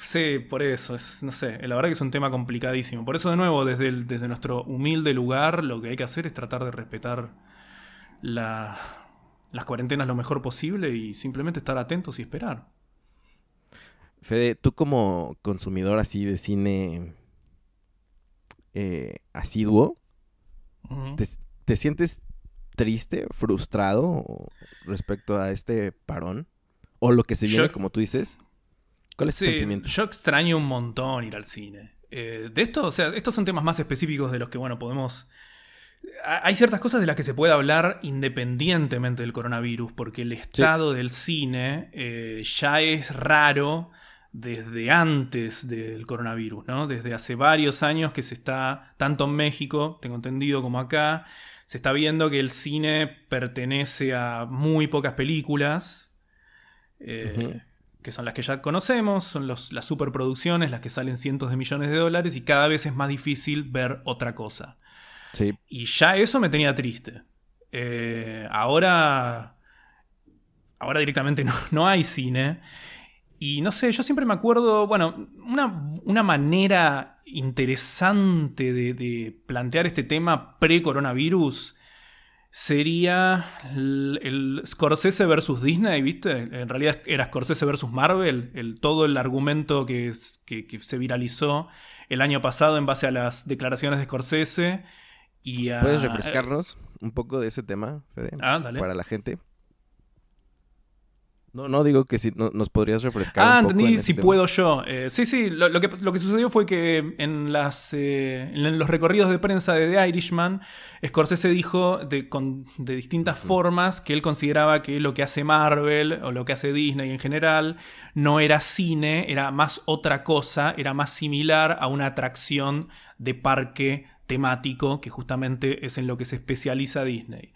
Sí, por eso, es, no sé, la verdad que es un tema complicadísimo. Por eso, de nuevo, desde, desde nuestro humilde lugar, lo que hay que hacer es tratar de respetar las cuarentenas lo mejor posible y simplemente estar atentos y esperar. Fede, tú como consumidor así de cine eh, asiduo, ¿te, sientes triste, frustrado respecto a este parón? ¿O lo que se viene, como tú dices? ¿Cuál es tu sentimiento? Yo extraño un montón ir al cine. Eh, de esto, o sea, estos son temas más específicos de los que, bueno, podemos... Hay ciertas cosas de las que se puede hablar independientemente del coronavirus, porque el estado del cine eh, ya es raro desde antes del coronavirus, ¿no? Desde hace varios años que se está, tanto en México, tengo entendido, como acá, se está viendo que el cine pertenece a muy pocas películas, eh, que son las que ya conocemos, son las superproducciones, las que salen cientos de millones de dólares y cada vez es más difícil ver otra cosa. Y ya eso me tenía triste. Eh, ahora, ahora directamente no, no hay cine. Y no sé, yo siempre me acuerdo, bueno, una, una manera interesante de, plantear este tema pre-coronavirus sería el, Scorsese versus Disney, ¿viste? En realidad era Scorsese versus Marvel, el, todo el argumento que, que, se viralizó el año pasado en base a las declaraciones de Scorsese. Y ¿Puedes refrescarnos un poco de ese tema, Fede? Ah, dale. Para la gente. No, no digo que si nos podrías refrescar. Ah, un poco entendí, si puedo yo. Eh, sí, sí, lo, que, lo, que, sucedió fue que en, las, eh, en los recorridos de prensa de The Irishman, Scorsese dijo de, con, de distintas formas que él consideraba que lo que hace Marvel o lo que hace Disney en general no era cine, era más otra cosa, era más similar a una atracción de parque temático que justamente es en lo que se especializa Disney.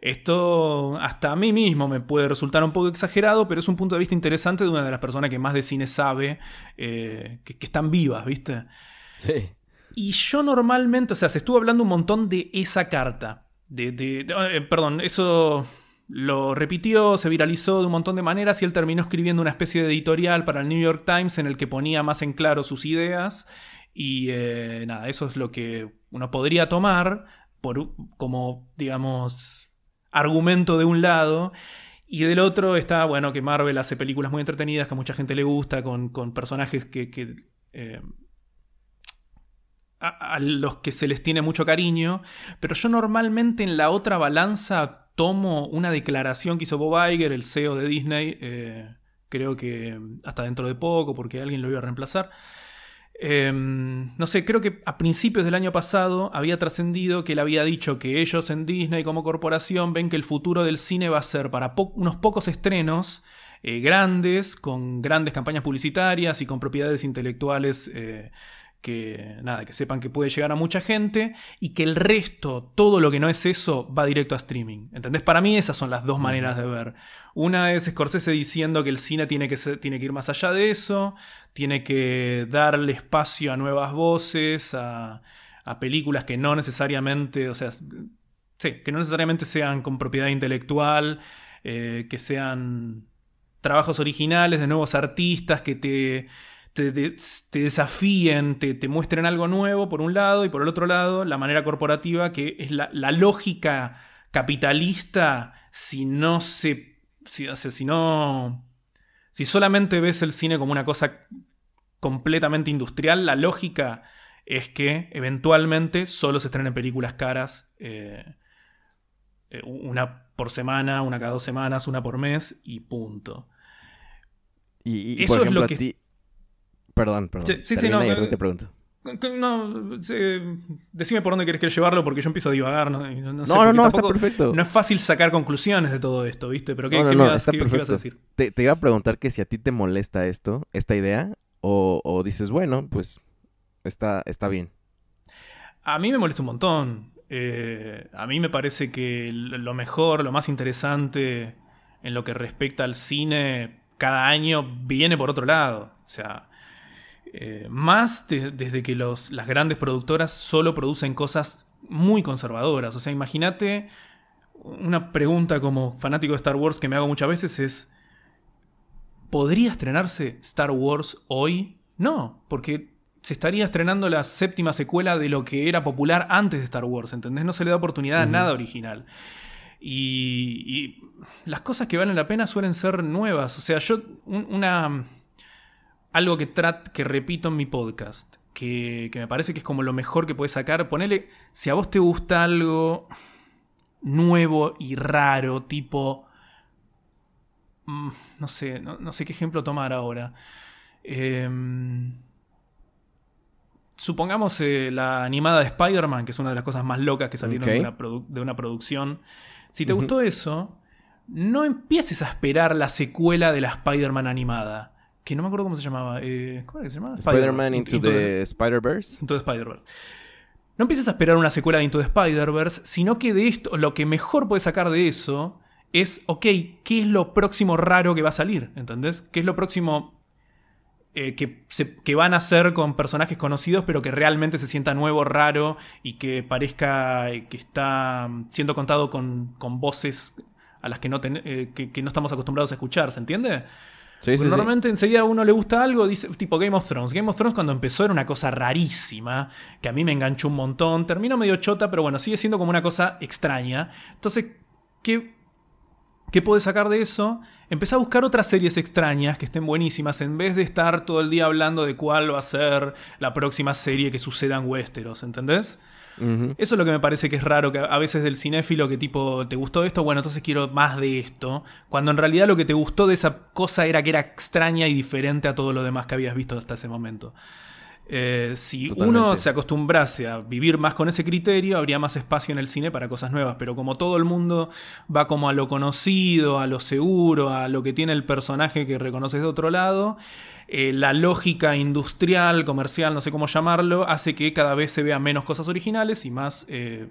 Esto hasta a mí mismo me puede resultar un poco exagerado, pero es un punto de vista interesante de una de las personas que más de cine sabe, eh, que, están vivas, ¿viste? Sí. Y yo normalmente, o sea, se estuvo hablando un montón de esa carta. De, eh, perdón, eso lo repitió, se viralizó de un montón de maneras y él terminó escribiendo una especie de editorial para el New York Times en el que ponía más en claro sus ideas. Y eh, nada, eso es lo que uno podría tomar por, como, digamos, argumento de un lado. Y del otro está, bueno, que Marvel hace películas muy entretenidas que a mucha gente le gusta, con, personajes que, eh, a, los que se les tiene mucho cariño. Pero yo normalmente en la otra balanza tomo una declaración que hizo Bob Iger, el CEO de Disney, eh, creo que hasta dentro de poco, porque alguien lo iba a reemplazar. Em, no sé, creo que a principios del año pasado había trascendido que él había dicho que ellos en Disney como corporación ven que el futuro del cine va a ser para unos pocos estrenos eh, grandes, con grandes campañas publicitarias y con propiedades intelectuales eh, que nada, que sepan que puede llegar a mucha gente y que el resto, todo lo que no es eso, va directo a streaming. ¿Entendés? Para mí esas son las dos maneras de ver. Una es Scorsese diciendo que el cine tiene que, tiene que ir más allá de eso, tiene que darle espacio a nuevas voces, a, películas que no necesariamente, o sea, sí, que no necesariamente sean con propiedad intelectual, eh, que sean trabajos originales de nuevos artistas que te te, desafíen, te, muestren algo nuevo por un lado y por el otro lado la manera corporativa que es la, lógica capitalista si no se... Si, si no... Si solamente ves el cine como una cosa completamente industrial, la lógica es que eventualmente solo se estrenen películas caras, eh, eh, una por semana, una cada dos semanas, una por mes y punto. Y, Eso es lo que... Perdón, perdón. Sí, sí, no. te pregunto. No, decime por dónde querés llevarlo porque yo empiezo a divagar. No, no, no, no, está perfecto. No es fácil sacar conclusiones de todo esto, ¿viste? Pero ¿qué, ¿qué, me vas, ¿qué, a decir? Te, iba a preguntar que si a ti te molesta esto, esta idea, o, dices, bueno, pues está, está bien. A mí me molesta un montón. Eh, a mí me parece que lo mejor, lo más interesante en lo que respecta al cine, cada año viene por otro lado. O sea, eh, más desde que las grandes productoras solo producen cosas muy conservadoras. O sea, imagínate una pregunta como fanático de Star Wars que me hago muchas veces es, ¿podría estrenarse Star Wars hoy? No, porque se estaría estrenando la séptima secuela de lo que era popular antes de Star Wars, ¿entendés? No se le da oportunidad a nada original. Y, y, las cosas que valen la pena suelen ser nuevas. O sea, yo, una, algo que, que repito en mi podcast, que, me parece que es como lo mejor que puedes sacar. Ponele, si a vos te gusta algo nuevo y raro, tipo... Mm, no sé, no, sé qué ejemplo tomar ahora. Em, supongamos eh, la animada de Spider-Man, que es una de las cosas más locas que salieron de, una producción. Si te gustó eso, no empieces a esperar la secuela de la Spider-Man animada que no me acuerdo cómo se llamaba. Eh, ¿Cómo era que se llamaba? Spider-Man Into, the Spider-Verse. Into the Spider-Verse. No empieces a esperar una secuela de Into the Spider-Verse, sino que de esto, lo que mejor puedes sacar de eso es, ok, ¿qué es lo próximo raro que va a salir? ¿Entendés? ¿Qué es lo próximo eh, que, que, van a hacer con personajes conocidos, pero que realmente se sienta nuevo, raro y que parezca eh, que está siendo contado con, con voces a las que no, que, que no estamos acostumbrados a escuchar, ¿se entiende? Normalmente enseguida a uno le gusta algo, dice, tipo Game of Thrones. Game of Thrones cuando empezó era una cosa rarísima, que a mí me enganchó un montón. Terminó medio chota, pero bueno, sigue siendo como una cosa extraña. Entonces, ¿qué, qué puedes sacar de eso? Empecé a buscar otras series extrañas que estén buenísimas, en vez de estar todo el día hablando de cuál va a ser la próxima serie que suceda en Westeros, ¿entendés? Eso es lo que me parece que es raro, que a veces del cinéfilo que tipo, ¿te gustó esto? Bueno, entonces quiero más de esto. Cuando en realidad lo que te gustó de esa cosa era que era extraña y diferente a todo lo demás que habías visto hasta ese momento. Eh, si uno se acostumbrase a vivir más con ese criterio, habría más espacio en el cine para cosas nuevas. Pero como todo el mundo va como a lo conocido, a lo seguro, a lo que tiene el personaje que reconoces de otro lado, eh, la lógica industrial, comercial, no sé cómo llamarlo, hace que cada vez se vea menos cosas originales y más eh,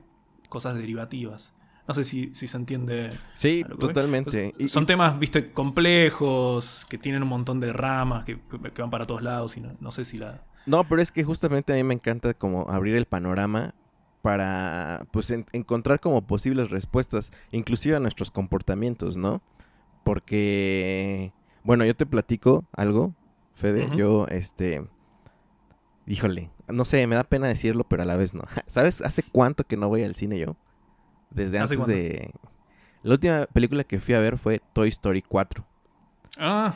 cosas derivativas. No sé si, se entiende. Sí, totalmente. Pues, son temas, viste, complejos, que tienen un montón de ramas, que, van para todos lados y no, sé si la... No, pero es que justamente a mí me encanta como abrir el panorama para pues encontrar como posibles respuestas, inclusive a nuestros comportamientos, ¿no? Porque, bueno, yo te platico algo Fede. Yo, este. Híjole, no sé, me da pena decirlo, pero a la vez no. ¿Sabes hace cuánto que no voy al cine yo? Desde antes de. La última película que fui a ver fue Toy Story 4. Ah.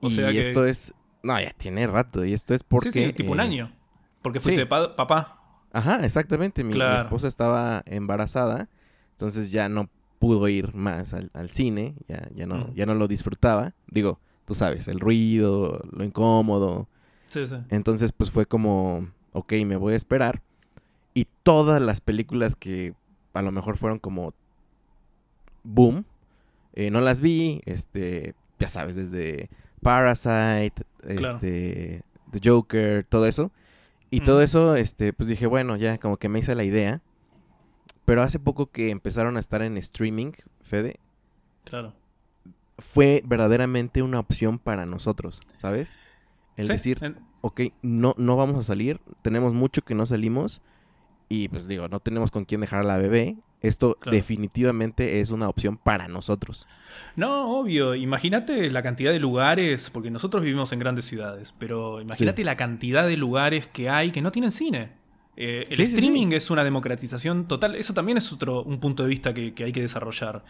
O y esto es. No, ya tiene rato. Y esto es porque. Sí, sí, tipo un eh, año. Porque fuiste papá. Ajá, exactamente. Mi, esposa estaba embarazada. Entonces ya no pudo ir más al, cine. Ya, ya, no, mm. ya no lo disfrutaba. Digo, tú sabes, el ruido, lo incómodo. Sí, sí. Entonces, pues fue como, ok, me voy a esperar. Y todas las películas que a lo mejor fueron como boom, eh, no las vi, este, ya sabes, desde Parasite, este, The Joker, todo eso. Y todo eso, este, pues dije, bueno, ya como que me hice la idea. Pero hace poco que empezaron a estar en streaming, Fede. Claro. Fue verdaderamente una opción para nosotros, ¿sabes? El Sí, decir, ok, no, no vamos a salir, tenemos mucho que no salimos y pues digo, no tenemos con quién dejar a la bebé. Esto Claro. definitivamente es una opción para nosotros. No, obvio. Imagínate la cantidad de lugares, porque nosotros vivimos en grandes ciudades, pero imagínate la cantidad de lugares que hay que no tienen cine. Eh, el Sí, sí, streaming es una democratización total. Eso también es otro un punto de vista que, que hay que desarrollar.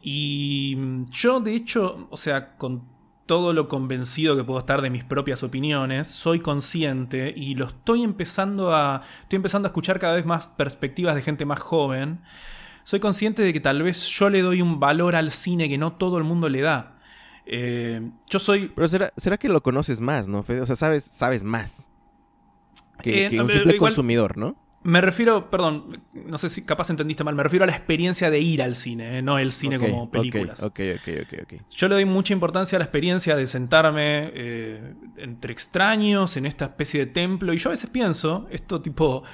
Y mm, yo, de hecho, o sea, con todo lo convencido que puedo estar de mis propias opiniones, soy consciente y lo estoy empezando a. Estoy empezando a escuchar cada vez más perspectivas de gente más joven. Soy consciente de que tal vez yo le doy un valor al cine que no todo el mundo le da. Eh, yo soy. Pero será, será que lo conoces más, ¿no, Fede? O sea, sabes, sabes más que, Eh, que un simple igual- consumidor, ¿no? Me refiero, perdón, no sé si capaz entendiste mal, me refiero a la experiencia de ir al cine, eh, no el cine como películas. Ok, ok, ok, ok. Yo le doy mucha importancia a la experiencia de sentarme eh, entre extraños en esta especie de templo. Y yo a veces pienso, esto tipo,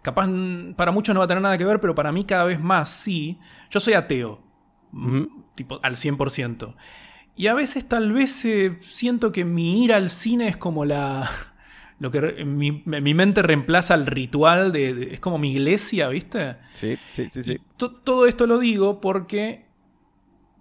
capaz para muchos no va a tener nada que ver, pero para mí cada vez más sí. Yo soy ateo, mm, tipo al 100%. Y a veces tal vez eh, siento que mi ir al cine es como la... Lo que mi, mi mente reemplaza al ritual de, de- Es como mi iglesia, ¿viste? Sí, sí, sí, sí. Todo esto lo digo porque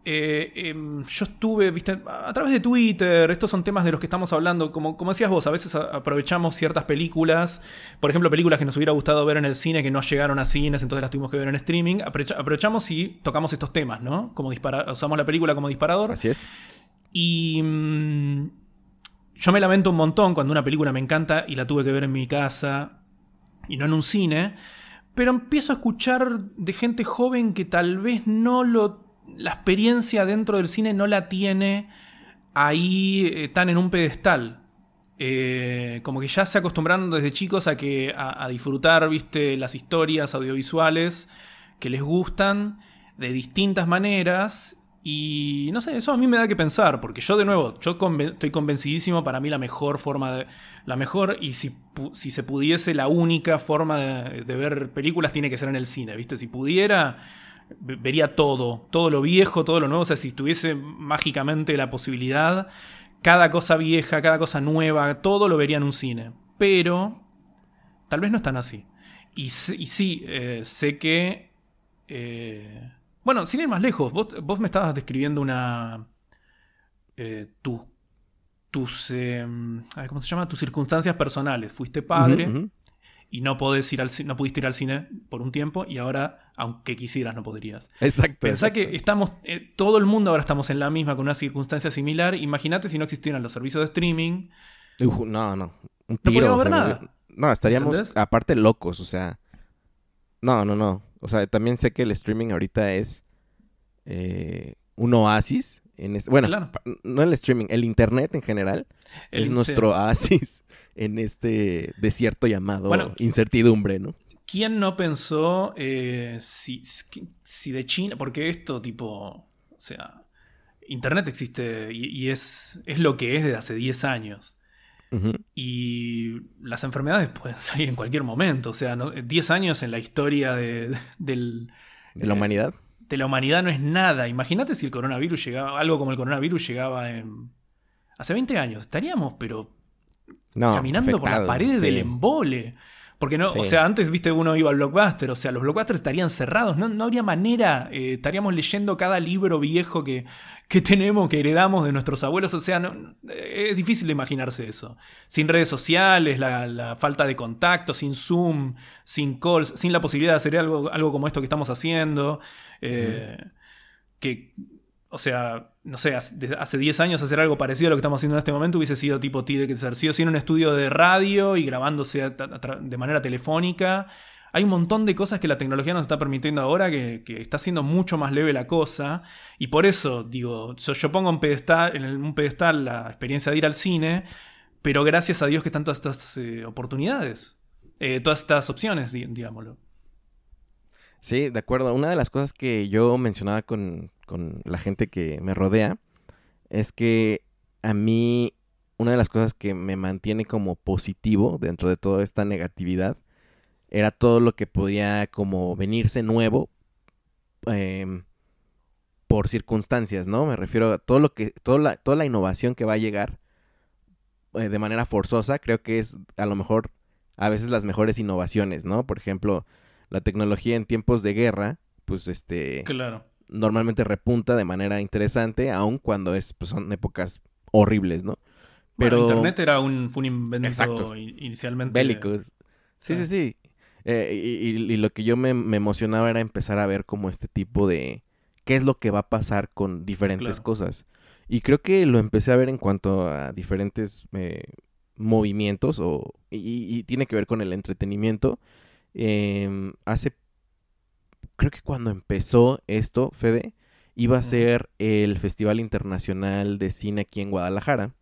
eh, em, yo estuve, viste, a través de Twitter, estos son temas de los que estamos hablando, como, como decías vos, a veces a- aprovechamos ciertas películas, por ejemplo, películas que nos hubiera gustado ver en el cine que no llegaron a cines, entonces las tuvimos que ver en streaming, aprovecha- aprovechamos y tocamos estos temas, ¿no? Como dispara usamos la película como disparador. Así es. Y mm, yo me lamento un montón cuando una película me encanta y la tuve que ver en mi casa y no en un cine. Pero empiezo a escuchar de gente joven que tal vez no lo. La experiencia dentro del cine no la tiene ahí eh, tan en un pedestal. Eh, como que ya se acostumbraron desde chicos a que a, a disfrutar, viste, las historias audiovisuales que les gustan de distintas maneras. Y no sé, eso a mí me da que pensar, porque yo de nuevo, yo estoy convencidísimo, para mí la mejor forma de... La mejor, y si, si se pudiese, la única forma de, ver películas tiene que ser en el cine, ¿viste? Si pudiera, ve- vería todo, todo lo viejo, todo lo nuevo, o sea, si tuviese mágicamente la posibilidad, cada cosa vieja, cada cosa nueva, todo lo vería en un cine. Pero tal vez no es tan así. Y sí, eh, sé que... eh, bueno, sin ir más lejos, vos, vos me estabas describiendo una... eh, tu- tus... eh, ay, ¿Cómo se llama? Tus circunstancias personales. Fuiste padre y no, podés ir al, no pudiste ir al cine por un tiempo y ahora, aunque quisieras, no podrías. Exacto. Pensá exacto. que estamos, eh, todo el mundo ahora estamos en la misma, con una circunstancia similar. Imagínate si no existieran los servicios de streaming. No, no. Un No tiro. podríamos o ver nada. No, estaríamos ¿Entendés? aparte locos, o sea. No, no, no. O sea, también sé que el streaming ahorita es eh, un oasis. En este, bueno, Claro. no el streaming, el internet en general El es nuestro oasis en este desierto llamado Bueno, incertidumbre, ¿no? ¿Quién no pensó eh, si, si de China, porque esto tipo, o sea, Internet existe y, y es, es lo que es desde hace 10 años. Y las enfermedades pueden salir en cualquier momento. O sea, ¿no? 10 años en la historia de, del, De la Eh, humanidad. de la humanidad no es nada. Imagínate si el coronavirus llegaba, algo como el coronavirus llegaba en... Hace 20 años, estaríamos, pero No, caminando por las paredes sí. del embole. Porque no, Sí. o sea, antes, viste, uno iba al blockbuster, o sea, los blockbusters estarían cerrados, no, no habría manera, eh, estaríamos leyendo cada libro viejo que, que tenemos, que heredamos de nuestros abuelos, o sea, no- eh, es difícil de imaginarse eso. Sin redes sociales, la, la falta de contacto, sin Zoom, sin calls, sin la posibilidad de hacer algo, algo como esto que estamos haciendo, eh, que, o sea, no sé, hace desde hace 10 años hacer algo parecido a lo que estamos haciendo en este momento hubiese sido tipo, tiene que ser sí o sí en un estudio de radio y grabándose de manera telefónica. Hay un montón de cosas que la tecnología nos está permitiendo ahora que, que está haciendo mucho más leve la cosa. Y por eso, digo, yo, yo pongo en, pedestal, en un pedestal la experiencia de ir al cine, pero gracias a Dios que están todas estas eh, oportunidades, eh, todas estas opciones, di- digámoslo. Sí, de acuerdo. Una de las cosas que yo mencionaba con, con la gente que me rodea es que a mí una de las cosas que me mantiene como positivo dentro de toda esta negatividad era todo lo que podía como venirse nuevo em, por circunstancias, ¿no? Me refiero a todo lo que, toda la, toda la innovación que va a llegar eh, de manera forzosa, creo que es a lo mejor a veces las mejores innovaciones, ¿no? Por ejemplo, la tecnología en tiempos de guerra, pues este... Claro. Normalmente repunta de manera interesante, aun cuando es, pues, son épocas horribles, ¿no? Pero... Internet era un, fue un invento inicialmente... Bélicos. Sí, sí, sí. Eh, y, lo que yo me, emocionaba era empezar a ver como este tipo de... ¿Qué es lo que va a pasar con diferentes cosas? Y creo que lo empecé a ver en cuanto a diferentes eh, movimientos o, y, tiene que ver con el entretenimiento. Em, hace, creo que cuando empezó esto, Fede, iba a ser el Festival Internacional de Cine aquí en Guadalajara,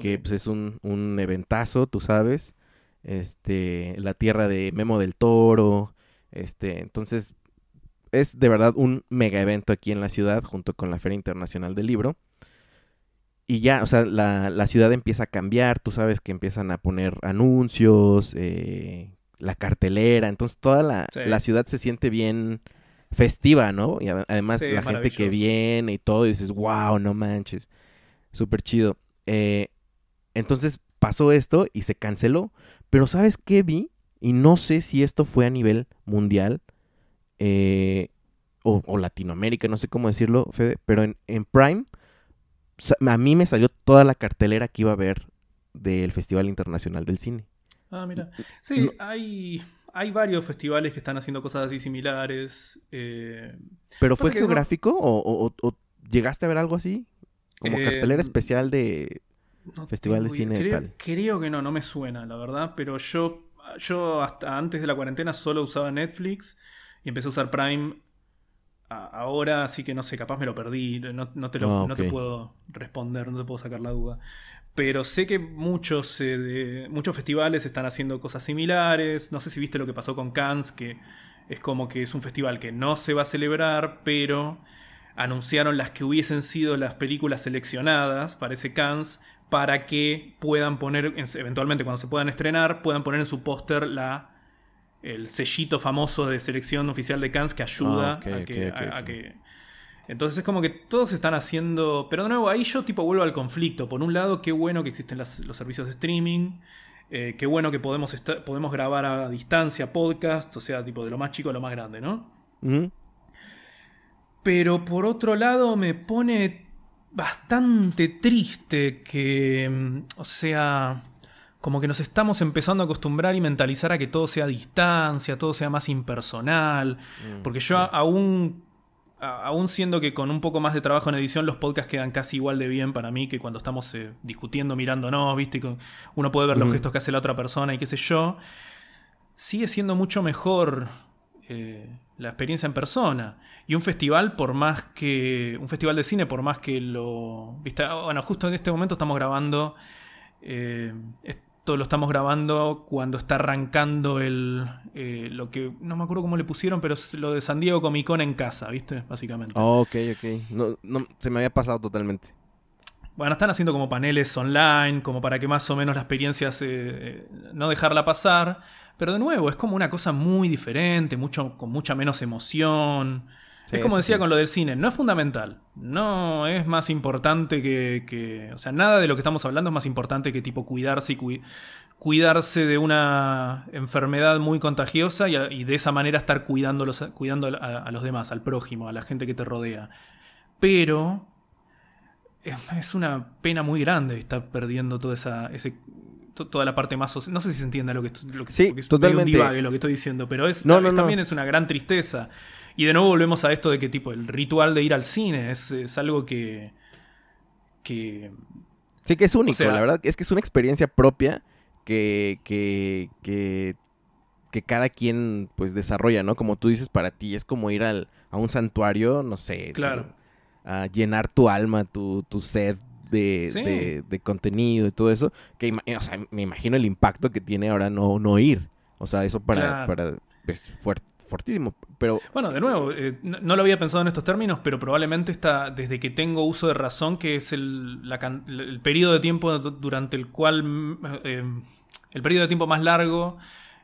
que pues, es un, un eventazo, tú sabes, este, la tierra de Memo del Toro, este, entonces es de verdad un mega evento aquí en la ciudad junto con la Feria Internacional del Libro y ya, o sea, la, ciudad empieza a cambiar, tú sabes que empiezan a poner anuncios, eh, la cartelera, entonces toda la, ciudad se siente bien festiva, ¿no? Y además la gente que viene y todo, y dices, wow, no manches, súper chido. Eh, entonces pasó esto y se canceló, pero ¿sabes qué vi? Y no sé si esto fue a nivel mundial eh, o, Latinoamérica, no sé cómo decirlo, Fede, pero en, en Prime a mí me salió toda la cartelera que iba a haber del Festival Internacional del Cine. Ah, mira. Sí, hay, hay varios festivales que están haciendo cosas así similares. Eh, ¿Pero fue geográfico o, llegaste a ver algo así? Como eh, cartelera especial de Festival de Cine creo, tal. Creo que no, no me suena, la verdad. Pero yo, yo hasta antes de la cuarentena solo usaba Netflix y empecé a usar Prime ahora, así que no sé, capaz me lo perdí, no, te, lo, ah, no te puedo responder, no te puedo sacar la duda. Pero sé que muchos, eh, muchos festivales están haciendo cosas similares. No sé si viste lo que pasó con Cannes, que es como que es un festival que no se va a celebrar, pero anunciaron las que hubiesen sido las películas seleccionadas para ese Cannes para que puedan poner, eventualmente cuando se puedan estrenar, puedan poner en su póster la el sellito famoso de selección oficial de Cannes que ayuda ah, a, que, Entonces es como que todos están haciendo... Pero de nuevo, ahí yo tipo vuelvo al conflicto. Por un lado, qué bueno que existen los servicios de streaming. Eh, qué bueno que podemos, podemos grabar a distancia podcast. O sea, tipo de lo más chico a lo más grande, ¿no? Pero por otro lado me pone bastante triste que... Mm, o sea como que nos estamos empezando a acostumbrar y mentalizar a que todo sea a distancia, todo sea más impersonal. Mm, porque yo aún, aún siendo que con un poco más de trabajo en edición los podcasts quedan casi igual de bien para mí que cuando estamos eh, discutiendo, mirándonos, ¿viste? Uno puede ver los gestos que hace la otra persona y qué sé yo. Sigue siendo mucho mejor eh, la experiencia en persona. Y un festival, por más que. Un festival de cine, por más que lo. ¿viste? Bueno, justo en este momento estamos grabando. Eh, lo estamos grabando cuando está arrancando el. Eh, lo que. No me acuerdo cómo le pusieron, pero es lo de San Diego Comic Con en casa, ¿viste? Básicamente. Oh, ok, ok. No, no, se me había pasado totalmente. Bueno, están haciendo como paneles online, como para que más o menos la experiencia se, eh, no dejarla pasar. Pero de nuevo, es como una cosa muy diferente, mucho, con mucha menos emoción es como decía con lo del cine, no es fundamental. No es más importante que, O sea, nada de lo que estamos hablando es más importante que tipo cuidarse y cuidarse de una enfermedad muy contagiosa y, de esa manera estar cuidando, cuidando a, los demás, al prójimo, a la gente que te rodea. Pero es, una pena muy grande estar perdiendo toda esa, ese, toda la parte más no sé si se entiende lo que, lo que sí, totalmente. un lo que estoy diciendo pero es, también es una gran tristeza y de nuevo volvemos a esto de que tipo el ritual de ir al cine es, algo que, que... Sí, que es único, la verdad. Es que es una experiencia propia que, que, que, que, cada quien pues desarrolla, ¿no? Como tú dices, para ti es como ir al, a un santuario, no sé. Claro. A, llenar tu alma, tu, tu sed de, de, contenido y todo eso. Que o sea, me imagino el impacto que tiene ahora no, no ir. O sea, eso para, para pues, fortísimo. Pero. Bueno, de nuevo, eh, no, lo había pensado en estos términos, pero probablemente está desde que tengo uso de razón, que es el, el periodo de tiempo durante el cual. Eh, el periodo de tiempo más largo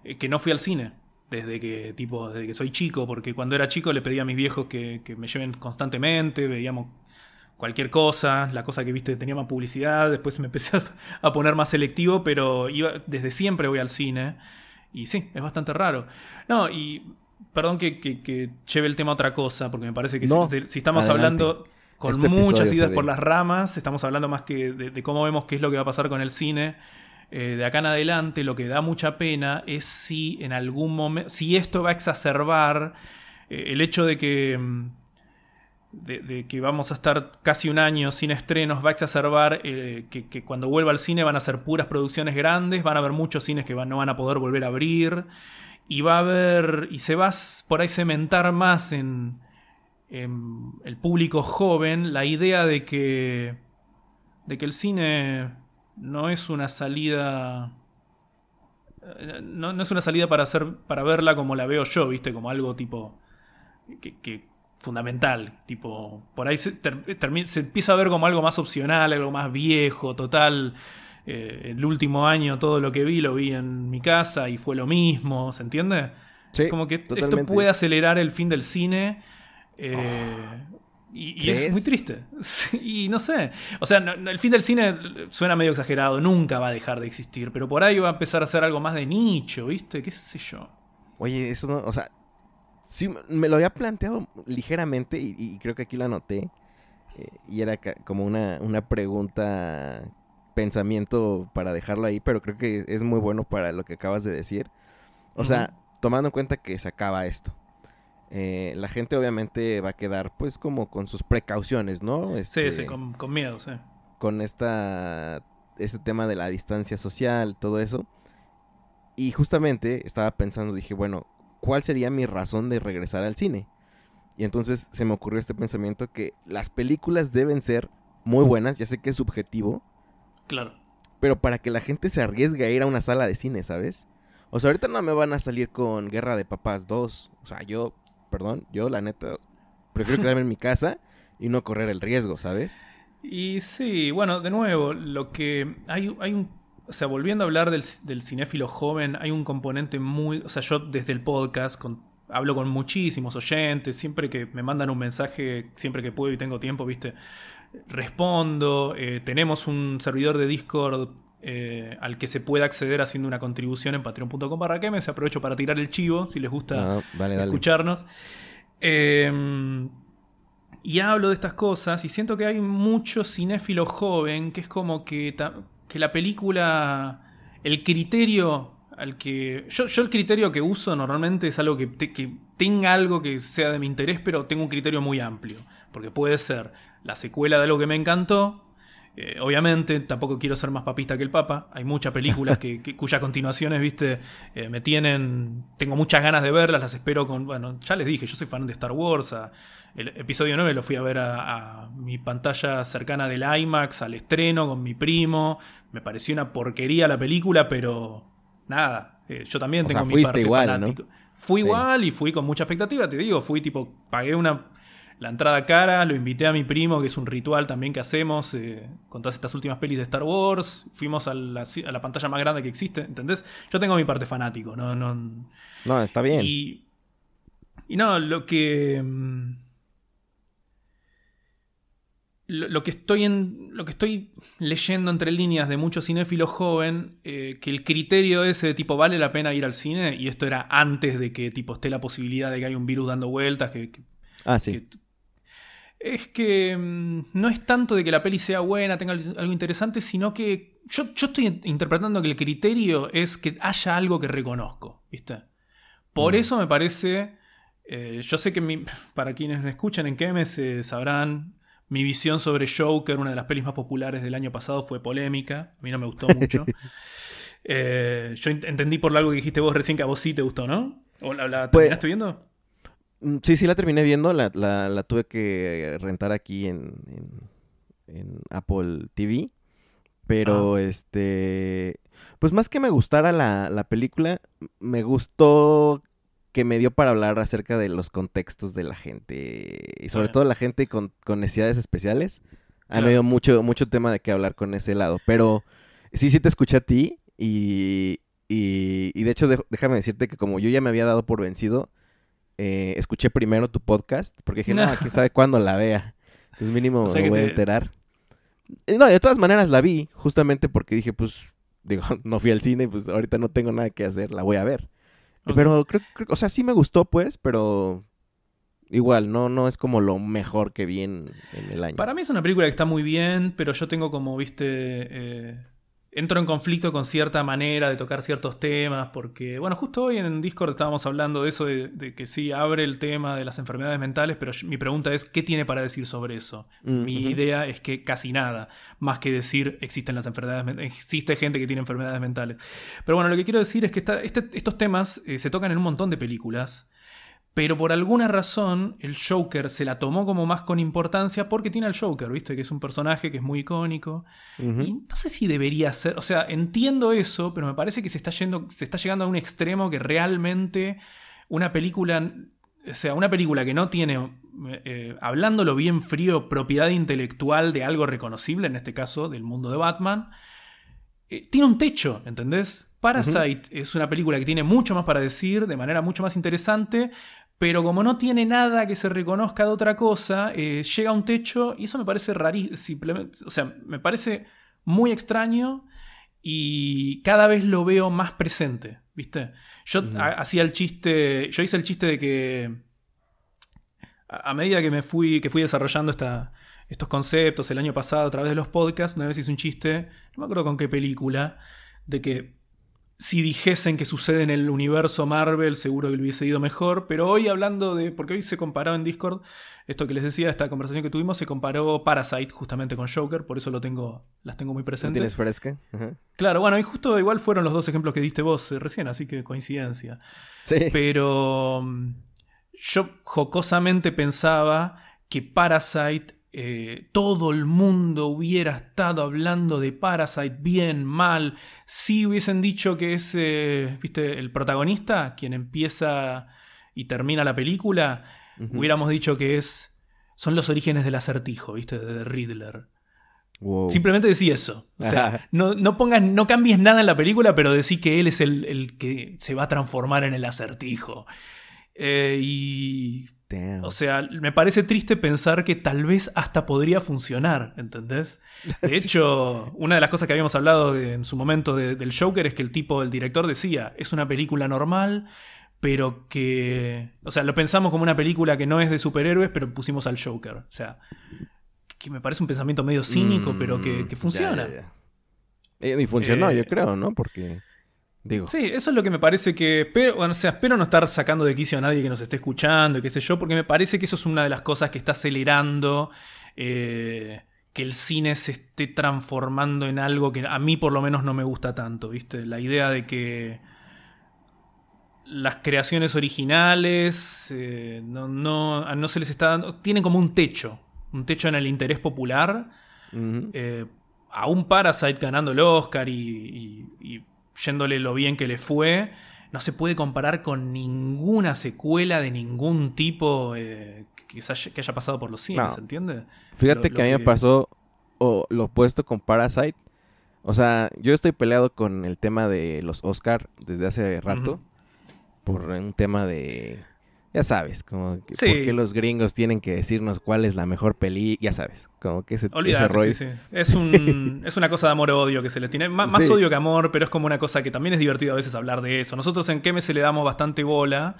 eh, que no fui al cine. Desde que, tipo, desde que soy chico, porque cuando era chico le pedía a mis viejos que, me lleven constantemente, veíamos cualquier cosa, la cosa que viste tenía más publicidad, después me empecé a poner más selectivo, pero iba, desde siempre voy al cine. Y sí, es bastante raro. No, y perdón que, que, lleve el tema a otra cosa, porque me parece que si, estamos hablando con este muchas ideas por las ramas, estamos hablando más que de, cómo vemos qué es lo que va a pasar con el cine. Eh, de acá en adelante, lo que da mucha pena es si en algún momento, si esto va a exacerbar eh, el hecho de que mm, de, que vamos a estar casi un año sin estrenos, va a exacerbar eh, que, cuando vuelva al cine van a ser puras producciones grandes, van a haber muchos cines que no van a poder volver a abrir, y va a haber, y se va por ahí cementar más en, el público joven la idea de que, de que el cine no es una salida... Eh, no, es una salida para, hacer, para verla como la veo yo, ¿viste? Como algo tipo... que fundamental. Tipo, por ahí se, se, empieza a ver como algo más opcional, algo más viejo, total. Eh, el último año todo lo que vi lo vi en mi casa y fue lo mismo, ¿se entiende? Sí, como que esto puede acelerar el fin del cine. Eh, y, es muy triste. y no sé. O sea, el fin del cine suena medio exagerado, nunca va a dejar de existir, pero por ahí va a empezar a ser algo más de nicho, ¿viste? ¿Qué sé yo? Oye, eso no, o sea, Sí, me lo había planteado ligeramente y, creo que aquí lo anoté. Eh, y era como una, una pregunta, pensamiento para dejarlo ahí, pero creo que es muy bueno para lo que acabas de decir. O sea, tomando en cuenta que se acaba esto. Eh, la gente obviamente va a quedar pues como con sus precauciones, ¿no? sí, sí, este, con, con, miedo, sí. Con esta, este tema de la distancia social, todo eso. Y justamente estaba pensando, dije, bueno, cuál sería mi razón de regresar al cine. Y entonces se me ocurrió este pensamiento que las películas deben ser muy buenas, ya sé que es subjetivo. Claro. Pero para que la gente se arriesgue a ir a una sala de cine, ¿sabes? O sea, ahorita no me van a salir con Guerra de Papás 2. O sea, yo, perdón, yo la neta prefiero quedarme en mi casa y no correr el riesgo, ¿sabes? Y sí, bueno, de nuevo, lo que hay, hay un o sea, volviendo a hablar del, cinéfilo joven, hay un componente muy. O sea, yo desde el podcast hablo con muchísimos oyentes, siempre que me mandan un mensaje, siempre que puedo y tengo tiempo, ¿viste? Respondo. Eh, tenemos un servidor de Discord eh, al que se puede acceder haciendo una contribución en patreon.com barra se aprovecho para tirar el chivo si les gusta ah, escucharnos. Em, y hablo de estas cosas y siento que hay mucho cinéfilo joven que es como que que la película, el criterio al que... Yo, yo el criterio que uso normalmente es algo que, que tenga algo que sea de mi interés, pero tengo un criterio muy amplio. Porque puede ser la secuela de algo que me encantó, eh, obviamente, tampoco quiero ser más papista que el Papa. Hay muchas películas que, cuyas continuaciones, viste, eh, me tienen. Tengo muchas ganas de verlas, las espero con. Bueno, ya les dije, yo soy fan de Star Wars. el episodio 9 lo fui a ver a, mi pantalla cercana del IMAX, al estreno con mi primo. Me pareció una porquería la película, pero nada. Eh, yo también tengo mi parte igual, Fui igual y fui con mucha expectativa, te digo, fui tipo, pagué una la entrada cara, lo invité a mi primo, que es un ritual también que hacemos eh, con todas estas últimas pelis de Star Wars. Fuimos a la, pantalla más grande que existe, ¿entendés? Yo tengo mi parte fanático, no, no. No, está bien. Y, y no, lo que. Mm, lo, que estoy en, lo que estoy leyendo entre líneas de muchos cinéfilos joven, eh, que el criterio ese de tipo vale la pena ir al cine, y esto era antes de que tipo esté la posibilidad de que haya un virus dando vueltas, que, ah, sí es que mm, no es tanto de que la peli sea buena, tenga algo interesante, sino que yo, estoy interpretando que el criterio es que haya algo que reconozco, ¿viste? Por mm. eso me parece, eh, yo sé que para quienes me escuchan en KMS se sabrán, mi visión sobre Joker, una de las pelis más populares del año pasado, fue polémica, a mí no me gustó mucho. Eh, yo entendí por algo que dijiste vos recién que a vos sí te gustó, ¿no? ¿O la, pues terminaste viendo? Mm, sí, sí la terminé viendo, la, la, tuve que rentar aquí en, en, Apple TV. Pero ah. este. Pues más que me gustara la, la película, me gustó que me dio para hablar acerca de los contextos de la gente. Y sobre todo la gente con, con necesidades especiales. A mí Claro. me dio mucho, mucho tema de qué hablar con ese lado. Pero sí, sí te escuché a ti. Y, y, y de hecho, de- déjame decirte que como yo ya me había dado por vencido, eh, escuché primero tu podcast. Porque dije, no, quién sabe cuándo la vea. Entonces mínimo O sea me voy a te- enterar. Eh, No, de todas maneras la vi. Justamente porque dije, pues, digo, no fui al cine, pues ahorita no tengo nada que hacer, la voy a ver. Pero creo, creo- o sea, sí me gustó, pues, pero igual, no, no es como lo mejor que vi en, en el año. Para mí es una película que está muy bien, pero yo tengo como, viste, eh, entro en conflicto con cierta manera de tocar ciertos temas, porque, bueno, justo hoy en Discord estábamos hablando de eso, de, de que sí, abre el tema de las enfermedades mentales, pero mi pregunta es, ¿qué tiene para decir sobre eso? Mm, Mi idea es que casi nada, más que decir existen las enfermedades, existe gente que tiene enfermedades mentales. Pero bueno, lo que quiero decir es que esta- este- estos temas eh, se tocan en un montón de películas, pero por alguna razón el Joker se la tomó como más con importancia porque tiene al Joker, ¿viste? Que es un personaje que es muy icónico. Y no sé si debería ser, o sea, entiendo eso, pero me parece que se está, yendo, se está llegando a un extremo que realmente una película, o sea, una película que no tiene, eh, hablándolo bien frío, propiedad intelectual de algo reconocible, en este caso del mundo de Batman, eh, tiene un techo, ¿entendés? Parasite es una película que tiene mucho más para decir, de manera mucho más interesante, pero como no tiene nada que se reconozca de otra cosa, eh, llega a un techo y eso me parece rarísimo, o sea, me parece muy extraño y cada vez lo veo más presente, ¿viste? Yo hacía el chiste, yo hice el chiste de que a a medida que me fui, que fui desarrollando esta, estos conceptos el año pasado a través de los podcasts, una vez hice un chiste, no me acuerdo con qué película, de que si dijesen que sucede en el universo Marvel, seguro que le hubiese ido mejor. Pero hoy hablando de. Porque hoy se comparó en Discord. Esto que les decía, esta conversación que tuvimos, se comparó Parasite justamente con Joker. Por eso lo tengo. Las tengo muy ¿Lo presentes. tienes fresca? Claro, bueno, y justo igual fueron los dos ejemplos que diste vos eh, recién, así que coincidencia. Sí. Pero mm, yo jocosamente pensaba que Parasite, eh, todo el mundo hubiera estado hablando de Parasite bien, mal, si hubiesen dicho que es, eh, viste, el protagonista, quien empieza y termina la película, hubiéramos dicho que es... Son los orígenes del acertijo, ¿viste? De Riddler. Wow. Simplemente decí eso. O sea, no, no pongas, no cambies nada en la película, pero decí que él es el, el que se va a transformar en el acertijo. Eh, y. Damn. O sea, me parece triste pensar que tal vez hasta podría funcionar, ¿entendés? De hecho, una de las cosas que habíamos hablado en su momento de- del Joker es que el tipo, el director decía, es una película normal, pero que... O sea, lo pensamos como una película que no es de superhéroes, pero pusimos al Joker. O sea, que me parece un pensamiento medio cínico, pero que, que Mm, funciona. ya, ya, ya. Y funcionó, Eh, yo creo, ¿no? Porque, digo, Sí, eso es lo que me parece que. Pero, bueno, o sea, espero no estar sacando de quicio a nadie que nos esté escuchando y qué sé yo, porque me parece que eso es una de las cosas que está acelerando eh, que el cine se esté transformando en algo que a mí por lo menos no me gusta tanto, ¿viste? La idea de que las creaciones originales eh, no, no, no se les está dando. Tienen como un techo, un techo en el interés popular ujú. eh, a un Parasite ganando el Oscar y, y- y yéndole lo bien que le fue, no se puede comparar con ninguna secuela de ningún tipo eh, que, haya, que haya pasado por los cines, No. ¿entiendes? Fíjate lo- que a mí me que- pasó lo opuesto con Parasite. O sea, yo estoy peleado con el tema de los Oscar desde hace rato. Por un tema de... Ya sabes, como que Sí. por qué los gringos tienen que decirnos cuál es la mejor peli, ya sabes, como que ese, ese Olvídate, rollo. sí, sí. Es, un, es una cosa de amor-odio que se le tiene. Má- Más, odio que amor, pero es como una cosa que también es divertido a veces hablar de eso. Nosotros en Keme le damos bastante bola,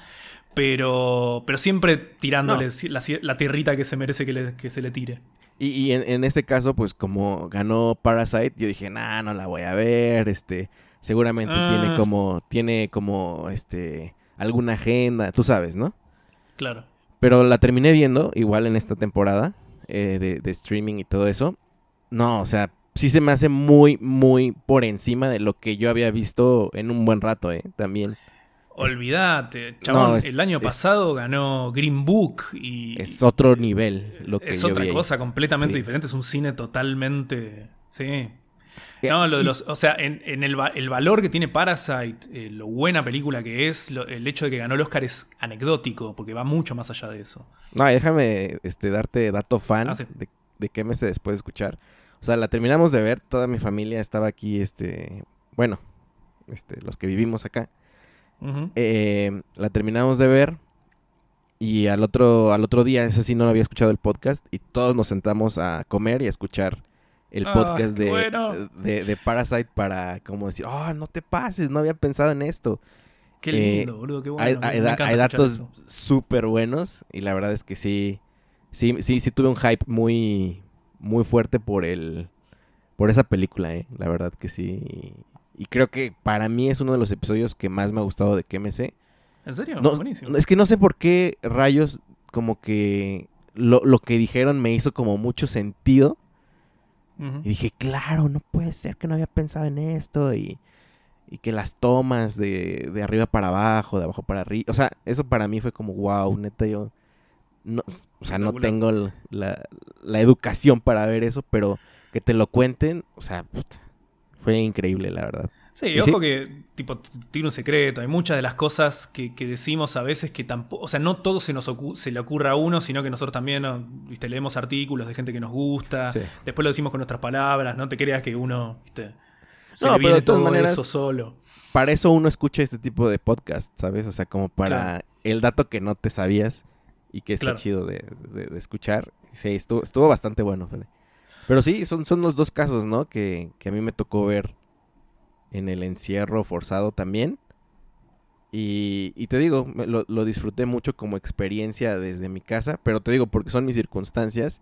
pero, pero siempre tirándole No. la, la tierrita que se merece que, le- que se le tire. Y, y en, en este caso, pues como ganó Parasite, yo dije, nah, no la voy a ver, este, seguramente Ah. tiene como, tiene como, este, alguna agenda, tú sabes, ¿no? Claro. Pero la terminé viendo, igual en esta temporada eh, de, de streaming y todo eso. No, o sea, sí se me hace muy, muy por encima de lo que yo había visto en un buen rato, ¿eh? También. Olvídate, chabón, No, es- el año es- pasado ganó Green Book y Es otro nivel lo que es yo otra vi cosa completamente Sí. diferente, es un cine totalmente, sí. No, lo de los, o sea, en, el, el, valor que tiene Parasite, eh, lo buena película que es, el hecho de que ganó el Oscar es anecdótico, porque va mucho más allá de eso. No, déjame este, darte dato fan ah, de, de qué meses después de escuchar. O sea, la terminamos de ver, toda mi familia estaba aquí, este, bueno, este, los que vivimos acá. Eh, la terminamos de ver y al otro, al otro día, ese sí no había escuchado el podcast y todos nos sentamos a comer y a escuchar el ah, podcast de, de, Parasite para como decir, oh, no te pases, no había pensado en esto. Qué lindo, eh, boludo, qué bueno. Hay, hay datos súper buenos y la verdad es que sí, sí, sí, sí tuve un hype muy, muy fuerte por el, por esa película, eh. La verdad que sí. Y creo que para mí es uno de los episodios que más me ha gustado de KMC. ¿En serio? No, Es que no sé por qué rayos como que lo, lo que dijeron me hizo como mucho sentido. Y dije, claro, no puede ser que no había pensado en esto. Y, y que las tomas de, de, arriba para abajo, de abajo para arriba. O sea, eso para mí fue como, wow, neta, yo... No, o sea, no tengo la, la, educación para ver eso, pero que te lo cuenten, o sea, fue increíble, la verdad. Sí, ojo que, tipo, tiene un secreto. Hay muchas de las cosas que, decimos a veces que tampoco. O sea, no todo se nos se le ocurre a uno, sino que nosotros también, ¿viste? Leemos artículos de gente que nos gusta. Después lo decimos con nuestras palabras. No te creas que uno, ¿viste? Se no, le viene todo eso solo. Para eso uno escucha este tipo de podcast, ¿sabes? O sea, como para el dato que no te sabías y que está chido de, escuchar. Sí, estuvo, estuvo bastante bueno, Fede. Pero sí, son, son los dos casos, ¿no? Que, que a mí me tocó ver en el encierro forzado también. Y, te digo, lo, disfruté mucho como experiencia desde mi casa, pero te digo, porque son mis circunstancias.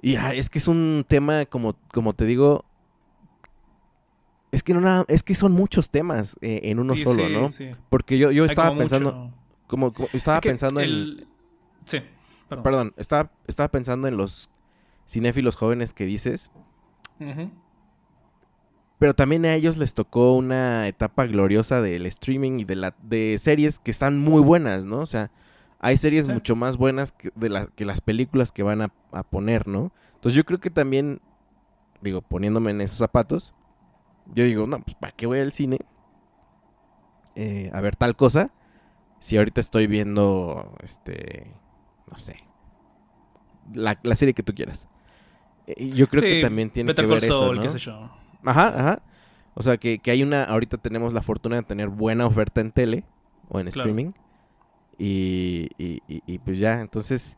Y es que es un tema, como, como te digo, es que no nada, es que son muchos temas eh, en uno solo, ¿no? Porque yo, yo estaba pensando, como, estaba pensando en... Sí, perdón. Perdón, estaba, estaba pensando en los cinéfilos jóvenes que dices. Pero también a ellos les tocó una etapa gloriosa del streaming y de, la, de series que están muy buenas, ¿no? O sea, hay series mucho más buenas que, de que las películas que van a, poner, ¿no? Entonces yo creo que también, digo, poniéndome en esos zapatos, yo digo, no, pues ¿para qué voy al cine? Eh, a ver tal cosa. Si ahorita estoy viendo, este, no sé, la, la serie que tú quieras. Eh, yo creo que también tiene que ver eso, ¿no? qué sé yo. Ajá, ajá. O sea, que, hay una... Ahorita tenemos la fortuna de tener buena oferta en tele o en streaming. Y, y, y, pues ya, entonces...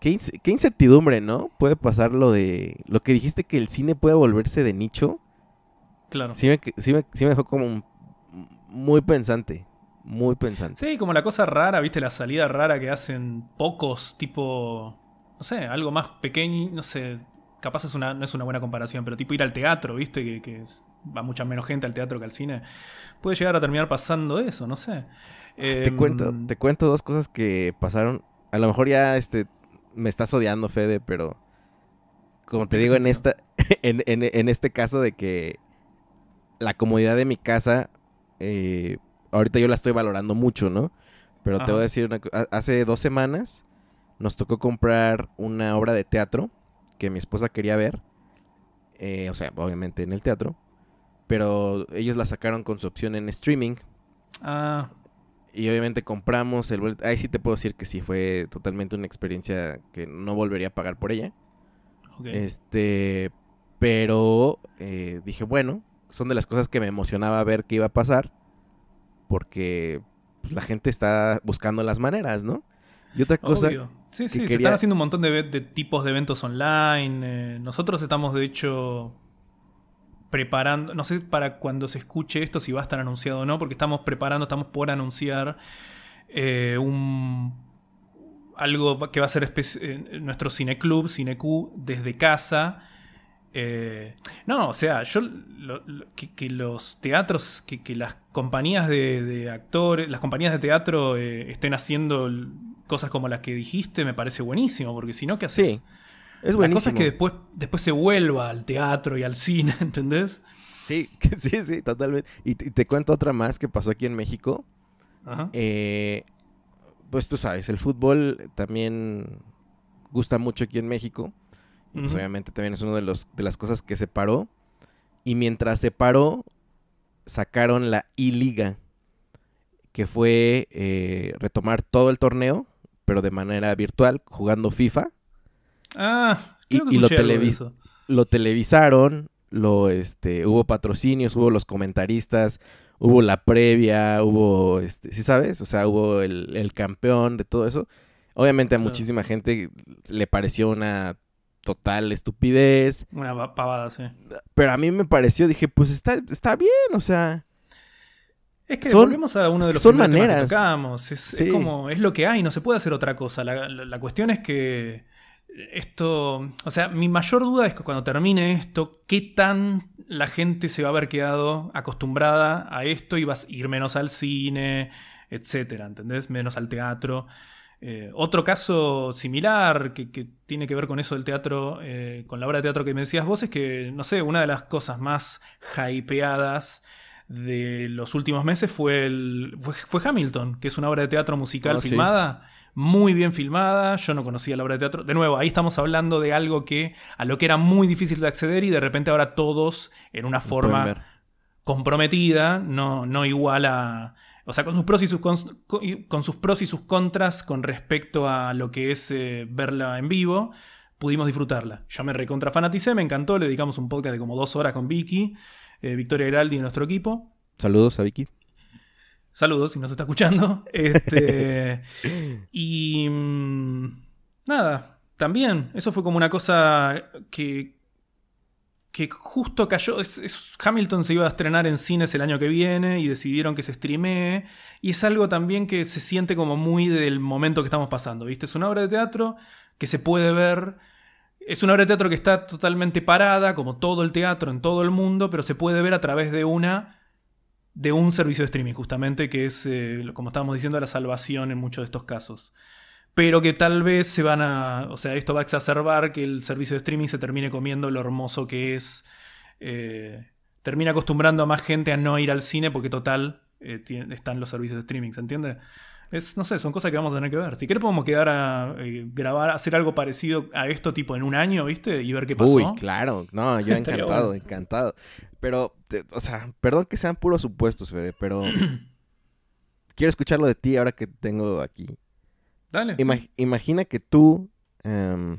Qué, qué, incertidumbre, ¿no? Puede pasar lo de... Lo que dijiste que el cine puede volverse de nicho. Claro. Sí me, sí me, sí me dejó como muy pensante. Muy pensante. Sí, como la cosa rara, ¿viste? La salida rara que hacen pocos, tipo... No sé, algo más pequeño, no sé, capaz es una, no es una buena comparación, pero tipo ir al teatro, ¿viste? Que, va mucha menos gente al teatro que al cine. Puede llegar a terminar pasando eso, no sé. te, em, cuento, te cuento dos cosas que pasaron. A lo mejor ya este, me estás odiando, Fede, pero como te digo en, esta, en, este caso de que la comodidad de mi casa, eh, ahorita yo la estoy valorando mucho, ¿no? Pero te voy a decir, una, hace dos semanas nos tocó comprar una obra de teatro que mi esposa quería ver. Eh, o sea, obviamente en el teatro. Pero ellos la sacaron con su opción en streaming. Ah. Y obviamente compramos el boleto. Ahí sí te puedo decir que sí fue totalmente una experiencia que no volvería a pagar por ella. Este. Pero eh, dije, bueno, son de las cosas que me emocionaba ver qué iba a pasar. Porque pues, la gente está buscando las maneras, ¿no? Y otra cosa. Sí, sí, se están haciendo un montón de, tipos de eventos online. Eh, nosotros estamos, de hecho, preparando. No sé para cuando se escuche esto si va a estar anunciado o no, porque estamos preparando, estamos por anunciar eh, un. Algo que va a ser eh, nuestro cineclub, Cinecu, desde casa. no, o sea, yo que, los teatros, que, las compañías de, actores, las compañías de teatro estén haciendo cosas como las que dijiste me parece buenísimo, porque si no, ¿qué haces? Sí, es buenísimo. La cosa es que después, después se vuelva al teatro y al cine, ¿entendés? Sí, sí, sí, totalmente. Y te, cuento otra más que pasó aquí en México. Ajá. Eh, pues tú sabes, el fútbol también gusta mucho aquí en México. Pues obviamente también es una de, los, de las cosas que se paró. Y mientras se paró, sacaron la I-Liga, que fue eh, retomar todo el torneo, pero de manera virtual, jugando FIFA. Ah, y, creo que y lo, televis- eso. lo televisaron, lo, este, hubo patrocinios, hubo los comentaristas, hubo la previa, hubo, este, ¿sí sabes? O sea, hubo el, el campeón de todo eso. Obviamente a Claro. muchísima gente le pareció una total estupidez, Una pa- pavada, sí. pero a mí me pareció, dije, pues está, está bien, o sea, Es que Son- volvemos a uno de los son que tocamos. Es, Sí. es como, es lo que hay, no se puede hacer otra cosa. La, la- la cuestión es que esto, o sea, mi mayor duda es que cuando termine esto, qué tan la gente se va a haber quedado acostumbrada a esto y va a ir menos al cine, etcétera, ¿entendés? Menos al teatro. Eh, otro caso similar que, que tiene que ver con eso del teatro, eh, con la obra de teatro que me decías vos, es que, no sé, una de las cosas más hypeadas de los últimos meses fue, el, fue, fue Hamilton, que es una obra de teatro musical Ah, sí. filmada, muy bien filmada. Yo no conocía la obra de teatro. De nuevo, ahí estamos hablando de algo que a lo que era muy difícil de acceder y de repente ahora todos en una forma comprometida, no, no igual a. O sea, con sus, pros y sus con, sus pros y sus contras con respecto a lo que es eh, verla en vivo, pudimos disfrutarla. Yo me recontra fanaticé, me encantó, le dedicamos un podcast de como dos horas con Vicky, eh, Victoria Giraldi y nuestro equipo. Saludos a Vicky. Saludos si nos está escuchando. Este, y mm, nada, también, eso fue como una cosa que, que justo cayó. es- es- Hamilton se iba a estrenar en cines el año que viene y decidieron que se streamee. Y es algo también que se siente como muy del momento que estamos pasando. ¿Viste? Es una obra de teatro que se puede ver. Es una obra de teatro que está totalmente parada, como todo el teatro en todo el mundo, pero se puede ver a través de una de un servicio de streaming, justamente, que es, eh, como estábamos diciendo, la salvación en muchos de estos casos. Pero que tal vez se van a. O sea, esto va a exacerbar que el servicio de streaming se termine comiendo lo hermoso que es. eh, termina acostumbrando a más gente a no ir al cine porque, total, eh, están los servicios de streaming, ¿se entiende? Es, no sé, son cosas que vamos a tener que ver. Si querés, podemos quedar a eh, grabar, hacer algo parecido a esto, tipo en un año, ¿viste? Y ver qué pasó. Uy, claro. No, yo encantado, bueno. encantado. Pero, te- o sea, perdón que sean puros supuestos, Fede, pero quiero escucharlo de ti ahora que tengo aquí. Dale. Ima- sí. Imagina que tú, em,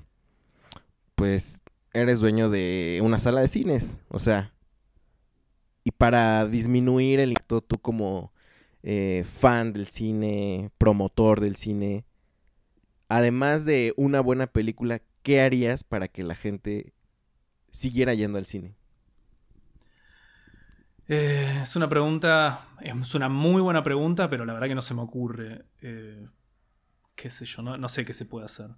pues, eres dueño de una sala de cines, o sea, y para disminuir el impacto, tú como eh, fan del cine, promotor del cine, además de una buena película, ¿qué harías para que la gente siguiera yendo al cine? Eh, es una pregunta, es una muy buena pregunta, pero la verdad que no se me ocurre. eh, qué sé yo, no, sé qué se puede hacer.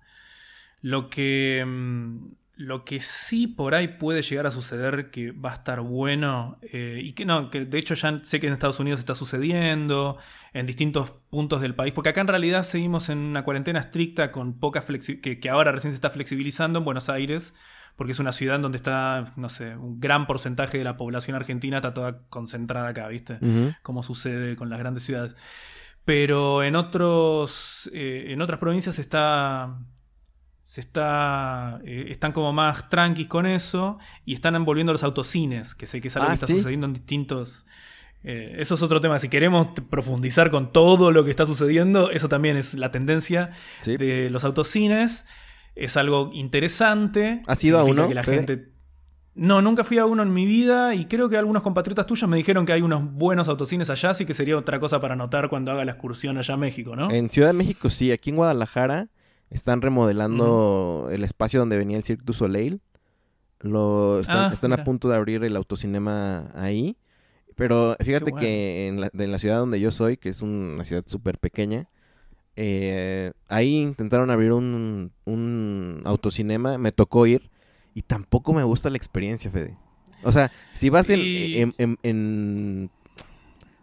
Lo que, mm, lo que sí por ahí puede llegar a suceder que va a estar bueno, eh, y que no, que de hecho ya sé que en Estados Unidos está sucediendo, en distintos puntos del país, porque acá en realidad seguimos en una cuarentena estricta con poca que, que ahora recién se está flexibilizando en Buenos Aires, porque es una ciudad donde está, no sé, un gran porcentaje de la población argentina está toda concentrada acá, ¿viste? Como sucede con las grandes ciudades. Pero en otros. eh, en otras provincias está. Se está. eh, están como más tranquis con eso. Y están envolviendo los autocines. Que sé que es algo Ah, que está ¿sí? sucediendo en distintos. eh, eso es otro tema. Si queremos profundizar con todo lo que está sucediendo, eso también es la tendencia Sí. de los autocines. Es algo interesante. ¿Has ido a Significa uno, que la Fede? gente. No, nunca fui a uno en mi vida y creo que algunos compatriotas tuyos me dijeron que hay unos buenos autocines allá, así que sería otra cosa para anotar cuando haga la excursión allá a México, ¿no? En Ciudad de México sí, aquí en Guadalajara están remodelando el espacio donde venía el Cirque du Soleil. Lo, están Ah, están a punto de abrir el autocinema ahí. Pero fíjate bueno. que en la, de la ciudad donde yo soy, que es una ciudad súper pequeña, eh, ahí intentaron abrir un, un autocinema, me tocó ir y tampoco me gusta la experiencia, Fede. O sea, si vas en... Y- en- en- en-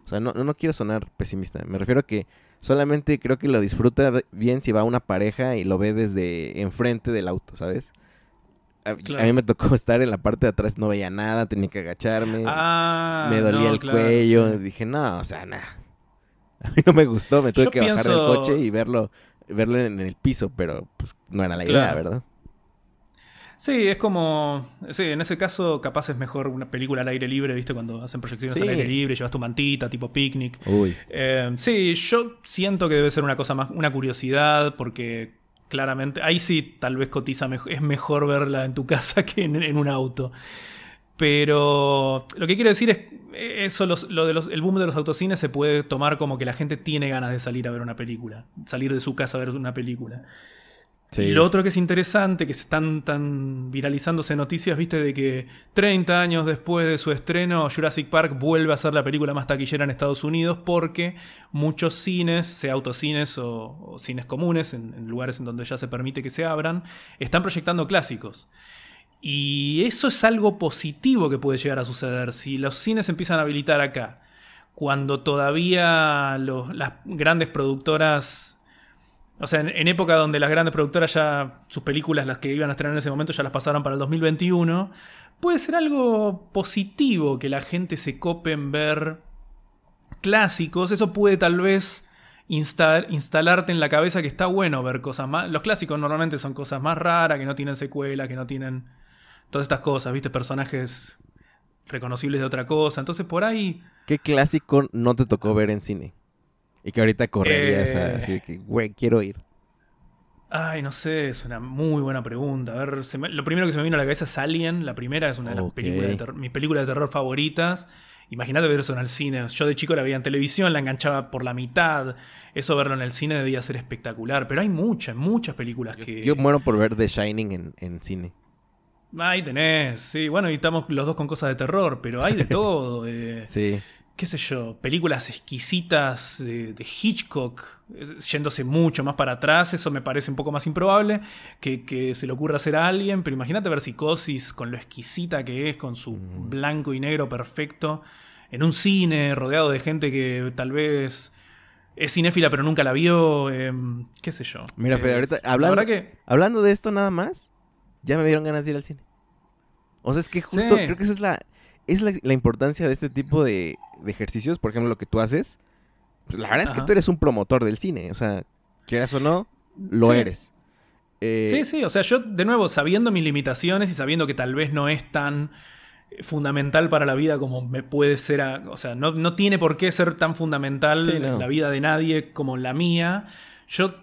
o sea, no, no, no quiero sonar pesimista, me refiero a que solamente creo que lo disfruta bien si va una pareja y lo ve desde enfrente del auto, ¿sabes? A, a Claro. mí me tocó estar en la parte de atrás, no veía nada, tenía que agacharme Ah, me dolía no, el claro, cuello. sí. Dije, no, o sea, nada. A mí no me gustó, me tuve Yo que bajar del coche y verlo, verlo en el piso, pero pues no era la idea. ¿verdad? Sí, es como. Sí, en ese caso, capaz es mejor una película al aire libre, ¿viste? Cuando hacen proyecciones al aire libre, llevas tu mantita, tipo picnic. Uy. Eh, sí, yo siento que debe ser una cosa más. Una curiosidad, porque claramente. Ahí sí, tal vez cotiza Es mejor verla en tu casa que en, un auto. Pero lo que quiero decir es. Eso, lo de los, el boom de los autocines se puede tomar como que la gente tiene ganas de salir a ver una película. Salir de su casa a ver una película. Y lo otro que es interesante, que se están tan viralizándose noticias, viste, de que 30 años después de su estreno, Jurassic Park vuelve a ser la película más taquillera en Estados Unidos porque muchos cines, sea autocines o, cines comunes, en, lugares en donde ya se permite que se abran, están proyectando clásicos. Y eso es algo positivo que puede llegar a suceder. Si los cines empiezan a habilitar acá, cuando todavía las grandes productoras o sea, en, época donde las grandes productoras ya, sus películas, las que iban a estrenar en ese momento, ya las pasaron para el 2021, puede ser algo positivo que la gente se cope en ver clásicos. Eso puede tal vez instalarte en la cabeza que está bueno ver cosas más. Los clásicos normalmente son cosas más raras, que no tienen secuela, que no tienen todas estas cosas, ¿viste? Personajes reconocibles de otra cosa. Entonces por ahí... ¿Qué clásico no te tocó ver en cine? Y que ahorita correrías eh... así que, güey, quiero ir. Ay, no sé, es una muy buena pregunta. A ver, lo primero que se me vino a la cabeza es Alien. La primera es una de las películas de mis películas de terror favoritas. Imagínate ver eso en el cine. Yo de chico la veía en televisión, la enganchaba por la mitad. Eso verlo en el cine debía ser espectacular. Pero hay muchas, muchas películas que. Yo muero por ver The Shining en, en cine. Ahí tenés, sí. Bueno, y estamos los dos con cosas de terror, pero hay de todo. sí qué sé yo, películas exquisitas de, Hitchcock, yéndose mucho más para atrás, eso me parece un poco más improbable que, se le ocurra hacer a alguien, pero imagínate ver Psicosis con lo exquisita que es, con su mm. blanco y negro perfecto, en un cine rodeado de gente que tal vez es cinéfila pero nunca la vio, em, qué sé yo. Mira, Fede, ahorita hablando, hablando de esto nada más, ya me dieron ganas de ir al cine. O sea, es que justo creo que esa es la, es la, importancia de este tipo de, ejercicios, por ejemplo, lo que tú haces. Pues la verdad es que tú eres un promotor del cine, o sea, quieras o no, lo eres. Eh, sí, sí, o sea, yo de nuevo, sabiendo mis limitaciones y sabiendo que tal vez no es tan fundamental para la vida como me puede ser, o sea, no, no, tiene por qué ser tan fundamental en la vida de nadie como la mía, yo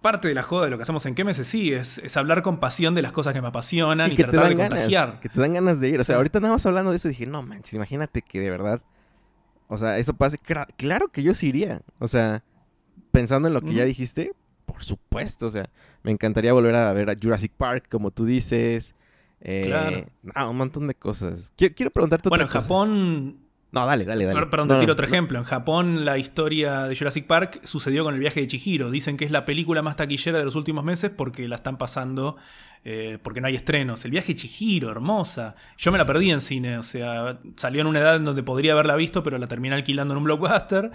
parte de la joda de lo que hacemos en meses sí, es, hablar con pasión de las cosas que me apasionan y, tratar de contagiar. que te dan ganas de ir. O sea, ahorita nada más hablando de eso dije, no manches, imagínate que de verdad. O sea, eso pase. Claro que yo sí iría. O sea, pensando en lo que ya dijiste, por supuesto. O sea, me encantaría volver a ver a Jurassic Park, como tú dices. Eh, claro. un montón de cosas. Quiero, quiero preguntarte Bueno, en Japón no, dale, dale, dale. Perdón, te tiro otro ejemplo. En Japón, la historia de Jurassic Park sucedió con el viaje de Chihiro. Dicen que es la película más taquillera de los últimos meses porque la están pasando, eh, porque no hay estrenos. El viaje de Chihiro, hermosa. Yo me la perdí en cine, o sea, salió en una edad en donde podría haberla visto, pero la terminé alquilando en un blockbuster.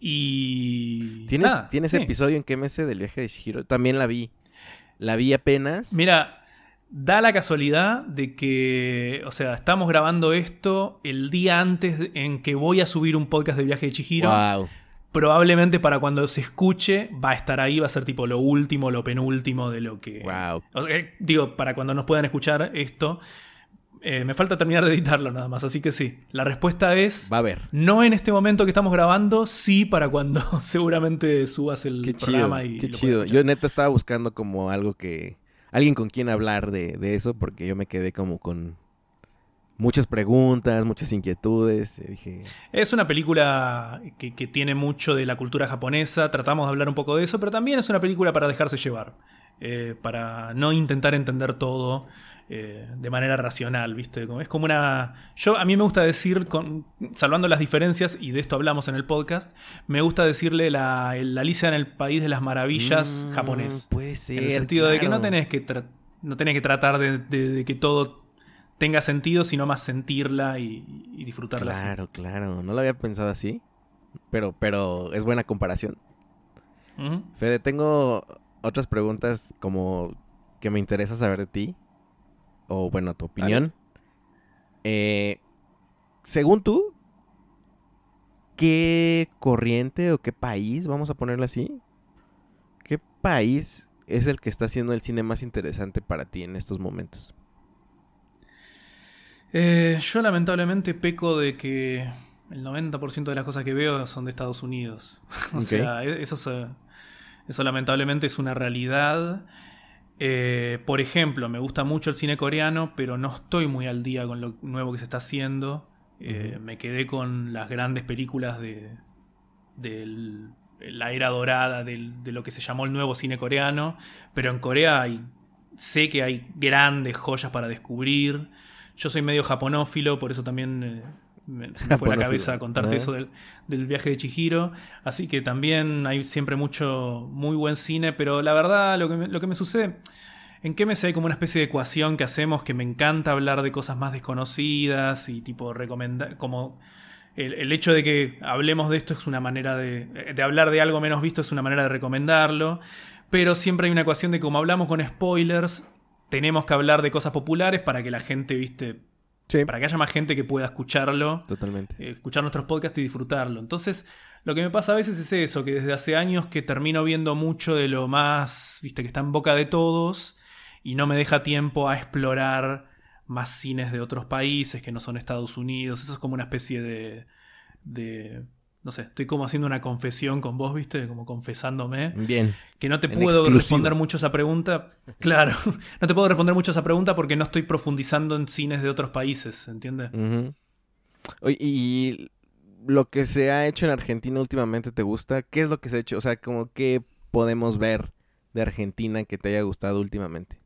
Y. ¿Tienes, ¿tienes episodio en qué mes del viaje de Chihiro? También la vi. La vi apenas. Mira, Da la casualidad de que, o sea, estamos grabando esto el día antes en que voy a subir un podcast de viaje de Chihiro. Wow. Probablemente para cuando se escuche va a estar ahí, va a ser tipo lo último, lo penúltimo de lo que... Wow. digo, para cuando nos puedan escuchar esto. Eh, me falta terminar de editarlo nada más, así que sí. La respuesta es... Va a ver. No en este momento que estamos grabando, sí para cuando seguramente subas el programa y... Qué chido. Yo neta estaba buscando como algo que alguien con quien hablar de, eso, porque yo me quedé como con muchas preguntas, muchas inquietudes. Dije... Es una película que, tiene mucho de la cultura japonesa, tratamos de hablar un poco de eso, pero también es una película para dejarse llevar, eh, para no intentar entender todo. Eh, de manera racional, ¿viste? Es como una. Yo, a mí me gusta decir, con, salvando las diferencias, y de esto hablamos en el podcast, me gusta decirle la, Alicia en el País de las Maravillas mm, japonés. Puede ser. En el sentido de que no tenés que, no tenés que tratar de, que todo tenga sentido, sino más sentirla y, disfrutarla Claro, claro. No lo había pensado así, pero, pero es buena comparación. Fede, tengo otras preguntas como que me interesa saber de ti o bueno, tu opinión. Eh, según tú, ¿qué corriente o qué país, vamos a ponerlo así? ¿Qué país es el que está haciendo el cine más interesante para ti en estos momentos? Eh, yo lamentablemente peco de que el 90% de las cosas que veo son de Estados Unidos. o sea, e-, eso, eso lamentablemente es una realidad. Eh, por ejemplo, me gusta mucho el cine coreano, pero no estoy muy al día con lo nuevo que se está haciendo. Eh, me quedé con las grandes películas de, la era dorada de lo que se llamó el nuevo cine coreano, pero en Corea hay, sé que hay grandes joyas para descubrir. Yo soy medio japonófilo, por eso también eh, me, se me fue la cabeza contarte eso del, viaje de Chihiro. Así que también hay siempre mucho, muy buen cine, pero la verdad, lo que me, lo que me sucede. En Kemes hay como una especie de ecuación que hacemos que me encanta hablar de cosas más desconocidas y tipo recomendar. como. El, hecho de que hablemos de esto es una manera de. de hablar de algo menos visto es una manera de recomendarlo. Pero siempre hay una ecuación de como hablamos con spoilers, tenemos que hablar de cosas populares para que la gente, viste, para que haya más gente que pueda escucharlo. Totalmente. Eh, escuchar nuestros podcasts y disfrutarlo. Entonces, lo que me pasa a veces es eso, que desde hace años que termino viendo mucho de lo más, viste, que está en boca de todos y no me deja tiempo a explorar más cines de otros países que no son Estados Unidos. Eso es como una especie de, de no sé, estoy como haciendo una confesión con vos, ¿viste? Como confesándome. Bien. Que no te puedo responder mucho esa pregunta. Claro, no te puedo responder mucho esa pregunta porque no estoy profundizando en cines de otros países, ¿entiendes? y lo que se ha hecho en Argentina últimamente, ¿te gusta? ¿Qué es lo que se ha hecho? O sea, como qué podemos ver de Argentina que te haya gustado últimamente.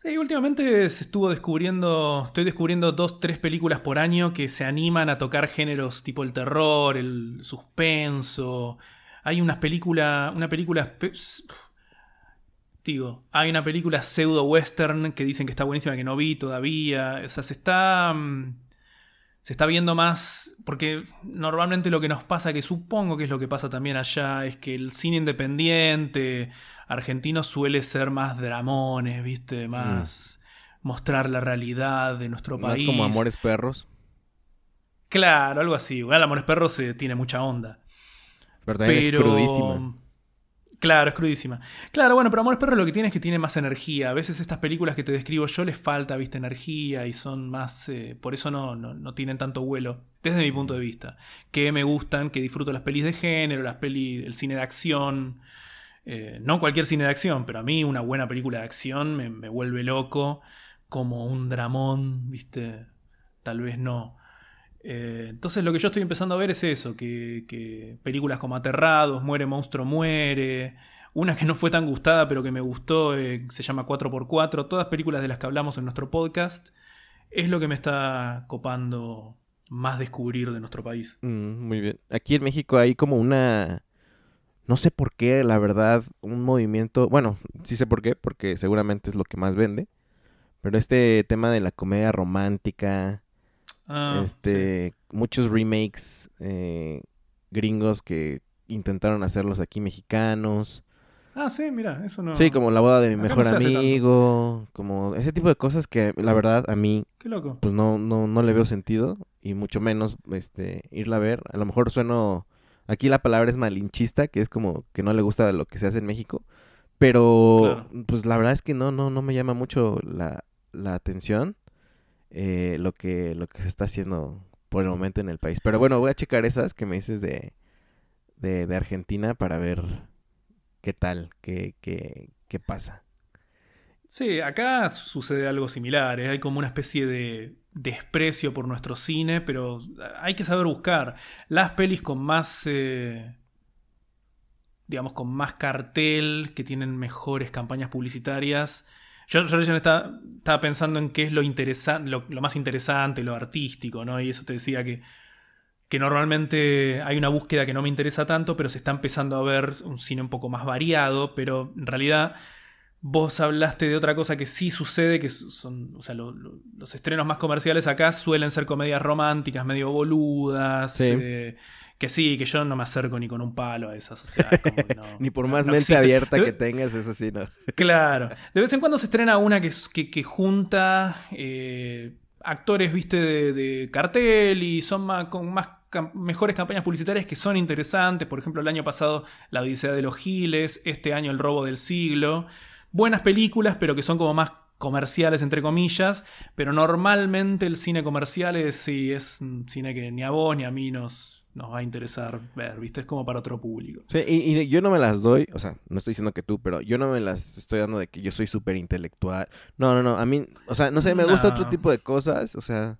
Sí, últimamente se estuvo descubriendo, estoy descubriendo dos, tres películas por año que se animan a tocar géneros tipo el terror, el suspenso. Hay unas películas, una película, digo, hay una película pseudo western que dicen que está buenísima que no vi todavía. O sea, se está, mm, se está viendo más, porque normalmente lo que nos pasa, que supongo que es lo que pasa también allá, es que el cine independiente argentino suele ser más dramones, ¿viste? Más mostrar la realidad de nuestro país. Más como Amores Perros. Claro, algo así. Bueno, Amores Perros eh, tiene mucha onda. Pero es crudísima. Claro, es crudísima. Claro, bueno, pero Amores Perros lo que tiene es que tiene más energía. A veces estas películas que te describo yo les falta, viste, energía y son más... Eh, por eso no, no, no, tienen tanto vuelo, desde mi punto de vista. Que me gustan, que disfruto las pelis de género, las pelis, el cine de acción. Eh, no cualquier cine de acción, pero a mí una buena película de acción me, vuelve loco, como un dramón, ¿viste? Tal vez no. Eh, entonces lo que yo estoy empezando a ver es eso, que, películas como Aterrados, Muere Monstruo Muere, una que no fue tan gustada pero que me gustó, eh, se llama 4x4, todas películas de las que hablamos en nuestro podcast, es lo que me está copando más descubrir de nuestro país. Mm, muy bien. Aquí en México hay como una no sé por qué, la verdad, un movimiento, bueno, sí sé por qué, porque seguramente es lo que más vende, pero este tema de la comedia romántica, ah, este, muchos remakes eh, gringos que intentaron hacerlos aquí mexicanos. Ah, sí, mira, eso no. Sí, como la boda de mi mejor amigo, como ese tipo de cosas que la verdad a mí Qué loco. pues no no no le veo sentido y mucho menos este irla a ver. A lo mejor sueno Aquí la palabra es malinchista, que es como que no le gusta lo que se hace en México. Pero, pues la verdad es que no, no, no me llama mucho la, atención eh, lo, que, lo que se está haciendo por el momento en el país. Pero bueno, voy a checar esas que me dices de, de, Argentina para ver qué tal, qué, qué, qué pasa. Sí, acá sucede algo similar. ¿eh? Hay como una especie de desprecio por nuestro cine, pero hay que saber buscar. Las pelis con más. Eh, digamos, con más cartel, que tienen mejores campañas publicitarias. Yo, yo estaba, pensando en qué es lo, interesante, lo, más interesante, lo artístico, ¿no? Y eso te decía que, que normalmente hay una búsqueda que no me interesa tanto, pero se está empezando a ver un cine un poco más variado, pero en realidad Vos hablaste de otra cosa que sí sucede, que son, o sea, los estrenos más comerciales acá suelen ser comedias románticas, medio boludas, eh, que sí, que yo no me acerco ni con un palo a esas, o sea, ni por más mente abierta que tengas, eso sí, no. claro, de vez en cuando se estrena una que, que, junta eh, actores, viste, de, cartel y son más, con más mejores campañas publicitarias que son interesantes. Por ejemplo, el año pasado La Odisea de los Giles, este año El Robo del Siglo. Buenas películas, pero que son como más comerciales, entre comillas. Pero normalmente el cine comercial es, sí, es un cine que ni a vos ni a mí nos, nos va a interesar ver, ¿viste? Es como para otro público. Sí, y, y, yo no me las doy, o sea, no estoy diciendo que tú, pero yo no me las estoy dando de que yo soy súper intelectual. No, no, no, a mí, o sea, no sé, me gusta otro tipo de cosas, o sea,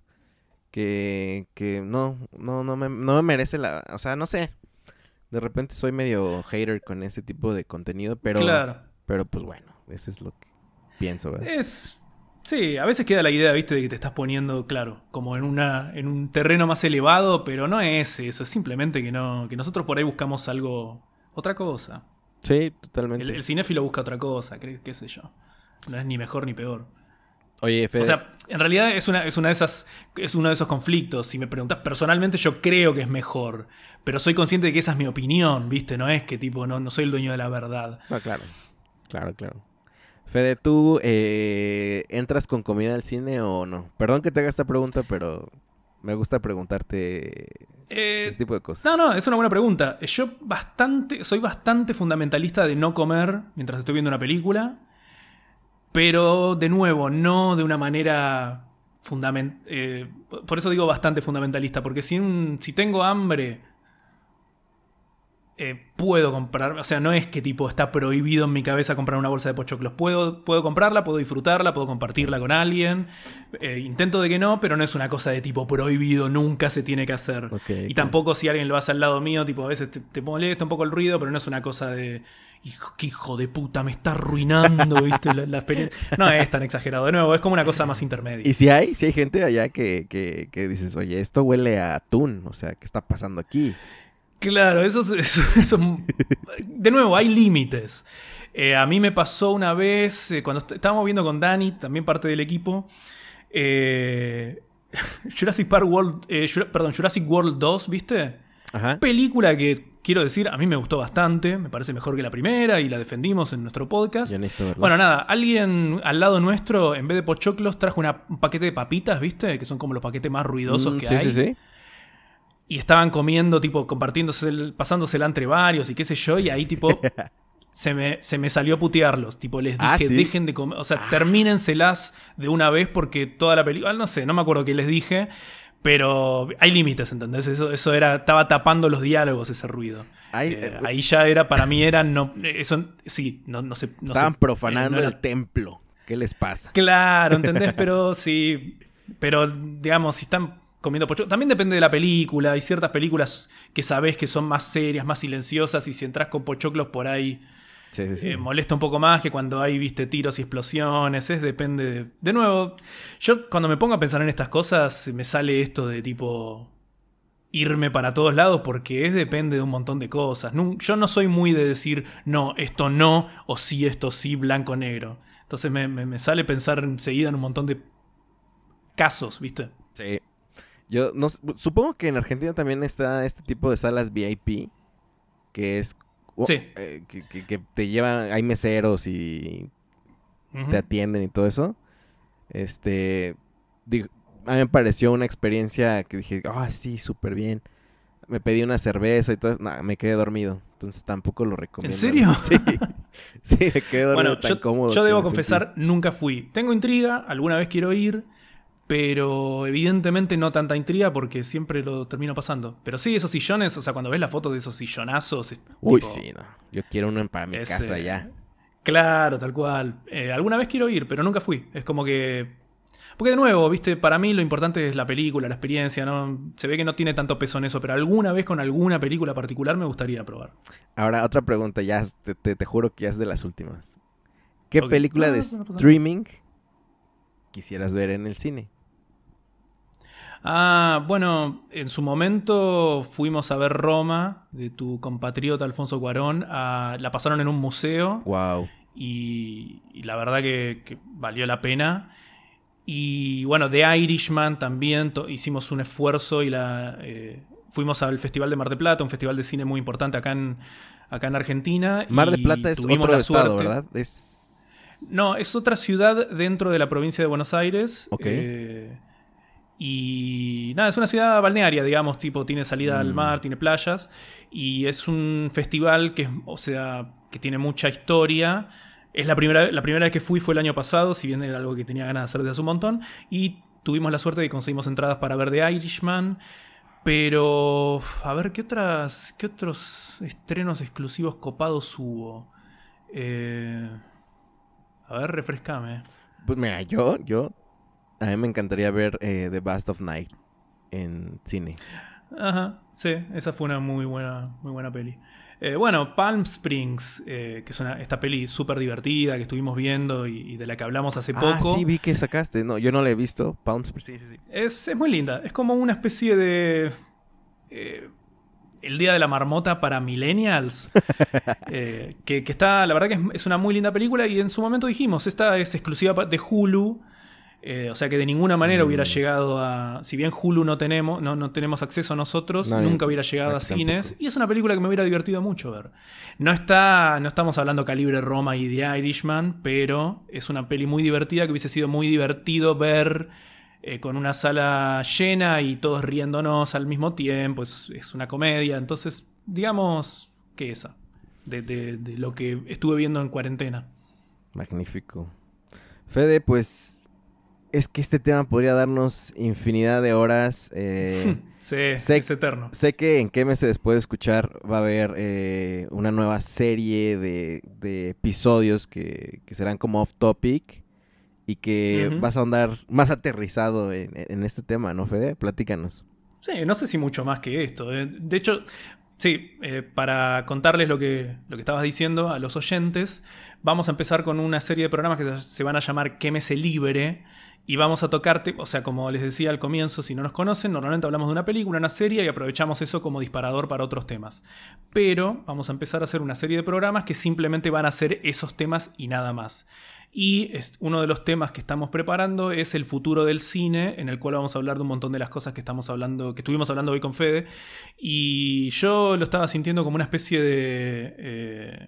que, que no, no, no me, no me merece la, o sea, no sé. De repente soy medio hater con ese tipo de contenido, pero, claro. pero pues bueno, eso es lo que pienso, ¿verdad? Es, Sí, a veces queda la idea, viste, de que te estás poniendo, claro, como en una en un terreno más elevado, pero no es eso, es simplemente que no que nosotros por ahí buscamos algo otra cosa. Sí, totalmente. El, cinéfilo busca otra cosa, qué, qué, sé yo. No es ni mejor ni peor. Oye, Fede. O sea, en realidad es una, es una de esas es uno de esos conflictos. Si me preguntas personalmente, yo creo que es mejor, pero soy consciente de que esa es mi opinión, ¿viste? No es que tipo no, no soy el dueño de la verdad. Ah, claro. Claro, claro. Fede, ¿tú eh, entras con comida al cine o no? Perdón que te haga esta pregunta, pero me gusta preguntarte eh, ese tipo de cosas. No, no, es una buena pregunta. Yo bastante, soy bastante fundamentalista de no comer mientras estoy viendo una película, pero de nuevo, no de una manera fundamental. Eh, por eso digo bastante fundamentalista, porque si, si tengo hambre eh, puedo comprar, o sea, no es que tipo está prohibido en mi cabeza comprar una bolsa de pochoclos. Puedo, puedo comprarla, puedo disfrutarla, puedo compartirla con alguien. Eh, intento de que no, pero no es una cosa de tipo prohibido, nunca se tiene que hacer. y tampoco si alguien lo hace al lado mío, tipo a veces te, molesta un poco el ruido, pero no es una cosa de hijo, qué hijo de puta, me está arruinando, ¿viste? La, experiencia. No es tan exagerado. De nuevo, es como una cosa más intermedia. Y si hay, si hay gente allá que, que, que dices, oye, esto huele a atún, o sea, ¿qué está pasando aquí? Claro, eso, eso, de nuevo, hay límites. Eh, a mí me pasó una vez, eh, cuando estábamos viendo con Dani, también parte del equipo, eh, Jurassic Park World, perdón, Jurassic World 2, ¿viste? Ajá. Película que, quiero decir, a mí me gustó bastante, me parece mejor que la primera y la defendimos en nuestro podcast. bueno, nada, alguien al lado nuestro, en vez de pochoclos, trajo un paquete de papitas, ¿viste? Que son como los paquetes más ruidosos mm, que hay. Sí, sí y estaban comiendo, tipo, compartiéndose, pasándosela entre varios y qué sé yo, y ahí, tipo, se, me, se me salió putearlos. Tipo, les ah, dije, dejen de comer, o sea, ah. termínenselas de una vez porque toda la película, no sé, no me acuerdo qué les dije, pero hay límites, ¿entendés? Eso, eso era, estaba tapando los diálogos ese ruido. Ahí, eh, eh, ahí ya era, para mí era, no, eso, sí, no, no sé. No estaban profanando el templo. ¿Qué les pasa? Claro, ¿entendés? Pero sí, pero digamos, si están comiendo pochoclos. También depende de la película. Hay ciertas películas que sabes que son más serias, más silenciosas. Y si entras con pochoclos por ahí, eh, molesta un poco más que cuando hay, viste, tiros y explosiones. Es depende de. De nuevo, yo cuando me pongo a pensar en estas cosas, me sale esto de tipo. irme para todos lados porque es depende de un montón de cosas. yo no soy muy de decir, no, esto no, o sí, esto sí, blanco-negro. Entonces me, me sale pensar enseguida en un montón de casos, ¿viste? Sí. Yo no, supongo que en Argentina también está este tipo de salas VIP, que es... Eh, que, te llevan, hay meseros y te atienden y todo eso. Este, a mí me pareció una experiencia que dije, ah, sí, súper bien. Me pedí una cerveza y todo eso. me quedé dormido. Entonces tampoco lo recomiendo. ¿En serio? Sí, sí me quedé dormido tan yo, cómodo. Yo debo confesar, nunca fui. Tengo intriga, alguna vez quiero ir. Pero evidentemente no tanta intriga porque siempre lo termino pasando. Pero sí, esos sillones, o sea, cuando ves la foto de esos sillonazos. Uy, sí, no. Yo quiero uno para mi casa ya. Claro, tal cual. Eh, alguna vez quiero ir, pero nunca fui. Es como que. Porque de nuevo, viste, para mí lo importante es la película, la experiencia, ¿no? Se ve que no tiene tanto peso en eso, pero alguna vez con alguna película particular me gustaría probar. Ahora, otra pregunta, ya te, te, juro que ya es de las últimas. ¿Qué película de streaming quisieras ver en el cine? Ah, bueno, en su momento fuimos a ver Roma de tu compatriota Alfonso Cuarón. la pasaron en un museo. Wow. Y, la verdad que, valió la pena. Y bueno, The Irishman también hicimos un esfuerzo y la eh, fuimos al Festival de Mar de Plata, un festival de cine muy importante acá en, acá en Argentina. Mar de Plata es otro estado, ¿verdad? No, es otra ciudad dentro de la provincia de Buenos Aires. Ok. Eh, Y nada, es una ciudad balnearia, digamos, tipo, tiene salida al Mm. mar, tiene playas. Y es un festival que, o sea, que tiene mucha historia. Es la primera, la primera vez que fui fue el año pasado, si bien era algo que tenía ganas de hacer desde hace un montón. Y tuvimos la suerte de que conseguimos entradas para ver The Irishman. Pero, a ver, ¿qué, otras, qué otros estrenos exclusivos copados hubo? Eh, a ver, refrescame. Pues mira, yo, yo, a mí me encantaría ver eh, The Bast of Night en cine. Ajá, sí, esa fue una muy buena, muy buena peli. Eh, bueno, Palm Springs, eh, que es una, esta peli súper divertida que estuvimos viendo y, y de la que hablamos hace Ah, poco. sí, vi que sacaste. No, yo no la he visto. Palm Springs, sí, sí, sí. Es, es muy linda. Es como una especie de. eh, el día de la marmota para millennials. Eh, que, que está. La verdad que es, es una muy linda película. Y en su momento dijimos: esta es exclusiva de Hulu. Eh, o sea que de ninguna manera Mm. hubiera llegado a. Si bien Hulu no tenemos, no, no tenemos acceso nosotros, No, ni- nunca hubiera llegado a aquí cines. tampoco. Y es una película que me hubiera divertido mucho ver. No está. No estamos hablando calibre Roma y The Irishman, pero es una peli muy divertida que hubiese sido muy divertido ver eh, con una sala llena y todos riéndonos al mismo tiempo. Es, es una comedia. Entonces, digamos que esa. De, de- de lo que estuve viendo en cuarentena. Magnífico. Fede, pues es que este tema podría darnos infinidad de horas. eh, Sí, sé- es eterno. sé que en qué meses después de escuchar va a haber eh, una nueva serie de, de episodios que, que serán como off topic y que vas a andar más aterrizado en, en este tema, ¿no, Fede? Platícanos. Sí, no sé si mucho más que esto. eh. De hecho, sí, eh, para contarles lo que, lo que estabas diciendo a los oyentes, vamos a empezar con una serie de programas que se van a llamar Quémese Libre. Y vamos a tocarte, o sea, como les decía al comienzo, si no nos conocen, normalmente hablamos de una película, una serie y aprovechamos eso como disparador para otros temas. Pero vamos a empezar a hacer una serie de programas que simplemente van a ser esos temas y nada más. Y es, uno de los temas que estamos preparando es el futuro del cine, en el cual vamos a hablar de un montón de las cosas que estamos hablando, que estuvimos hablando hoy con Fede. Y yo lo estaba sintiendo como una especie de eh,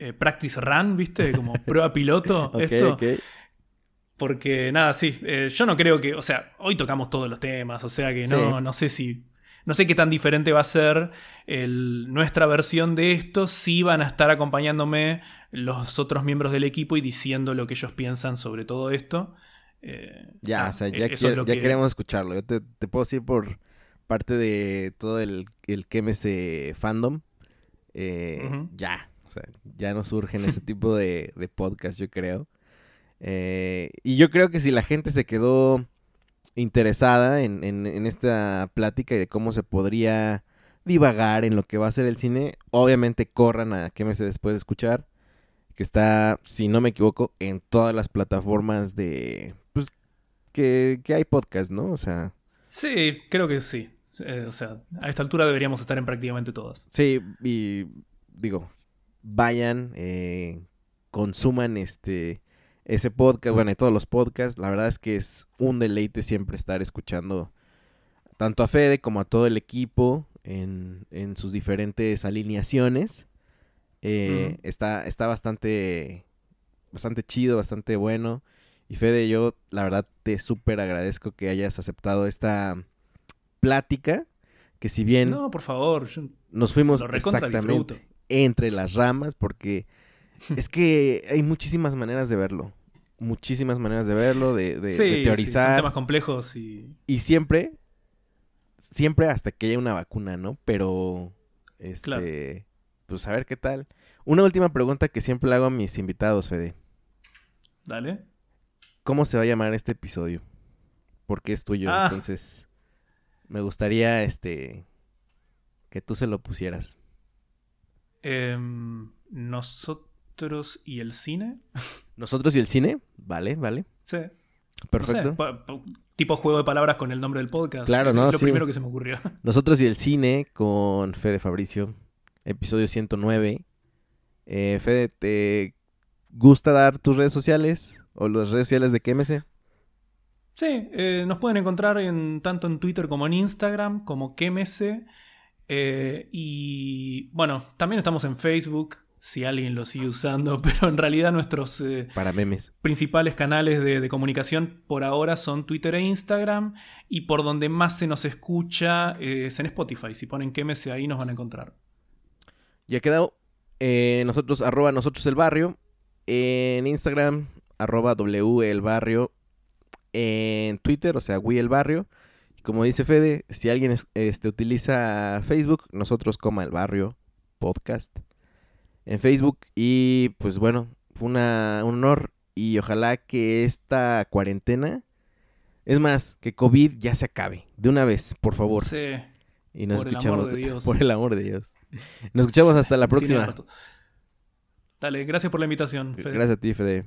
eh, practice run, ¿viste? Como prueba piloto. Esto. Porque nada, sí, eh, yo no creo que, o sea, hoy tocamos todos los temas, o sea que no, Sí. no sé si, no sé qué tan diferente va a ser el- nuestra versión de esto, si van a estar acompañándome los otros miembros del equipo y diciendo lo que ellos piensan sobre todo esto. Eh, Ya, o sea, eh, ya, eso es quiere- lo ya que- queremos escucharlo. Yo te, te puedo decir por parte de todo el, el KMS fandom. eh. Ya, o sea, ya nos surgen ese tipo de, de podcast, yo creo. Eh, y yo creo que si la gente se quedó interesada en, en- en esta plática y de cómo se podría divagar en lo que va a ser el cine, obviamente corran a KMS después de escuchar que está, si no me equivoco, en todas las plataformas de, pues, que, que hay podcast, ¿no? O sea, Sí, creo que sí. Eh, o sea, a esta altura deberíamos estar en prácticamente todas. sí, y digo, vayan, eh, consuman este, ese podcast, bueno, y todos los podcasts, la verdad es que es un deleite siempre estar escuchando tanto a Fede como a todo el equipo en, en sus diferentes alineaciones. Eh, está, está bastante, bastante chido, bastante bueno. Y Fede, yo la verdad te súper agradezco que hayas aceptado esta plática, que si bien No, por favor. nos fuimos exactamente disfruto. entre las ramas, porque es que hay muchísimas maneras de verlo. Muchísimas maneras de verlo, de, de- de sí, sí, son teorizar. temas complejos y... y siempre, siempre hasta que haya una vacuna, ¿no? Pero, este, Claro. pues a ver qué tal. Una última pregunta que siempre le hago a mis invitados, Fede. Dale. ¿Cómo se va a llamar este episodio? Porque es tuyo, Ah. entonces me gustaría, este, que tú se lo pusieras. Em, nosotros y el cine. Nosotros y el cine, vale, vale, Sí. perfecto. No sé, tipo juego de palabras con el nombre del podcast. Claro, Es ¿no? lo Sí. primero que se me ocurrió. Nosotros y el cine con Fede Fabricio, episodio 109. Eh, Fede, ¿te gusta dar tus redes sociales o las redes sociales de KMC? Sí, eh, nos pueden encontrar en, tanto en Twitter como en Instagram, como KMS. eh, y bueno, también estamos en Facebook. Si alguien lo sigue usando, pero en realidad nuestros eh, Para memes. principales canales de, de comunicación por ahora son Twitter e Instagram y por donde más se nos escucha eh, es en Spotify. Si ponen quémese ahí nos van a encontrar. Ya ha quedado eh, nosotros, arroba nosotros el barrio. En Instagram, arroba W el barrio. En Twitter, o sea, We el barrio. Como dice Fede, si alguien es- este, utiliza Facebook, nosotros coma el barrio podcast. En Facebook. Y pues bueno, fue una, un honor. Y ojalá que esta cuarentena. Es más, que COVID ya se acabe. De una vez, por favor. Sí, Y nos Por el escuchamos. amor de Dios. Por el amor de Dios. Nos escuchamos hasta la próxima. Dale, gracias por la invitación. Fede. Gracias a ti, Fede.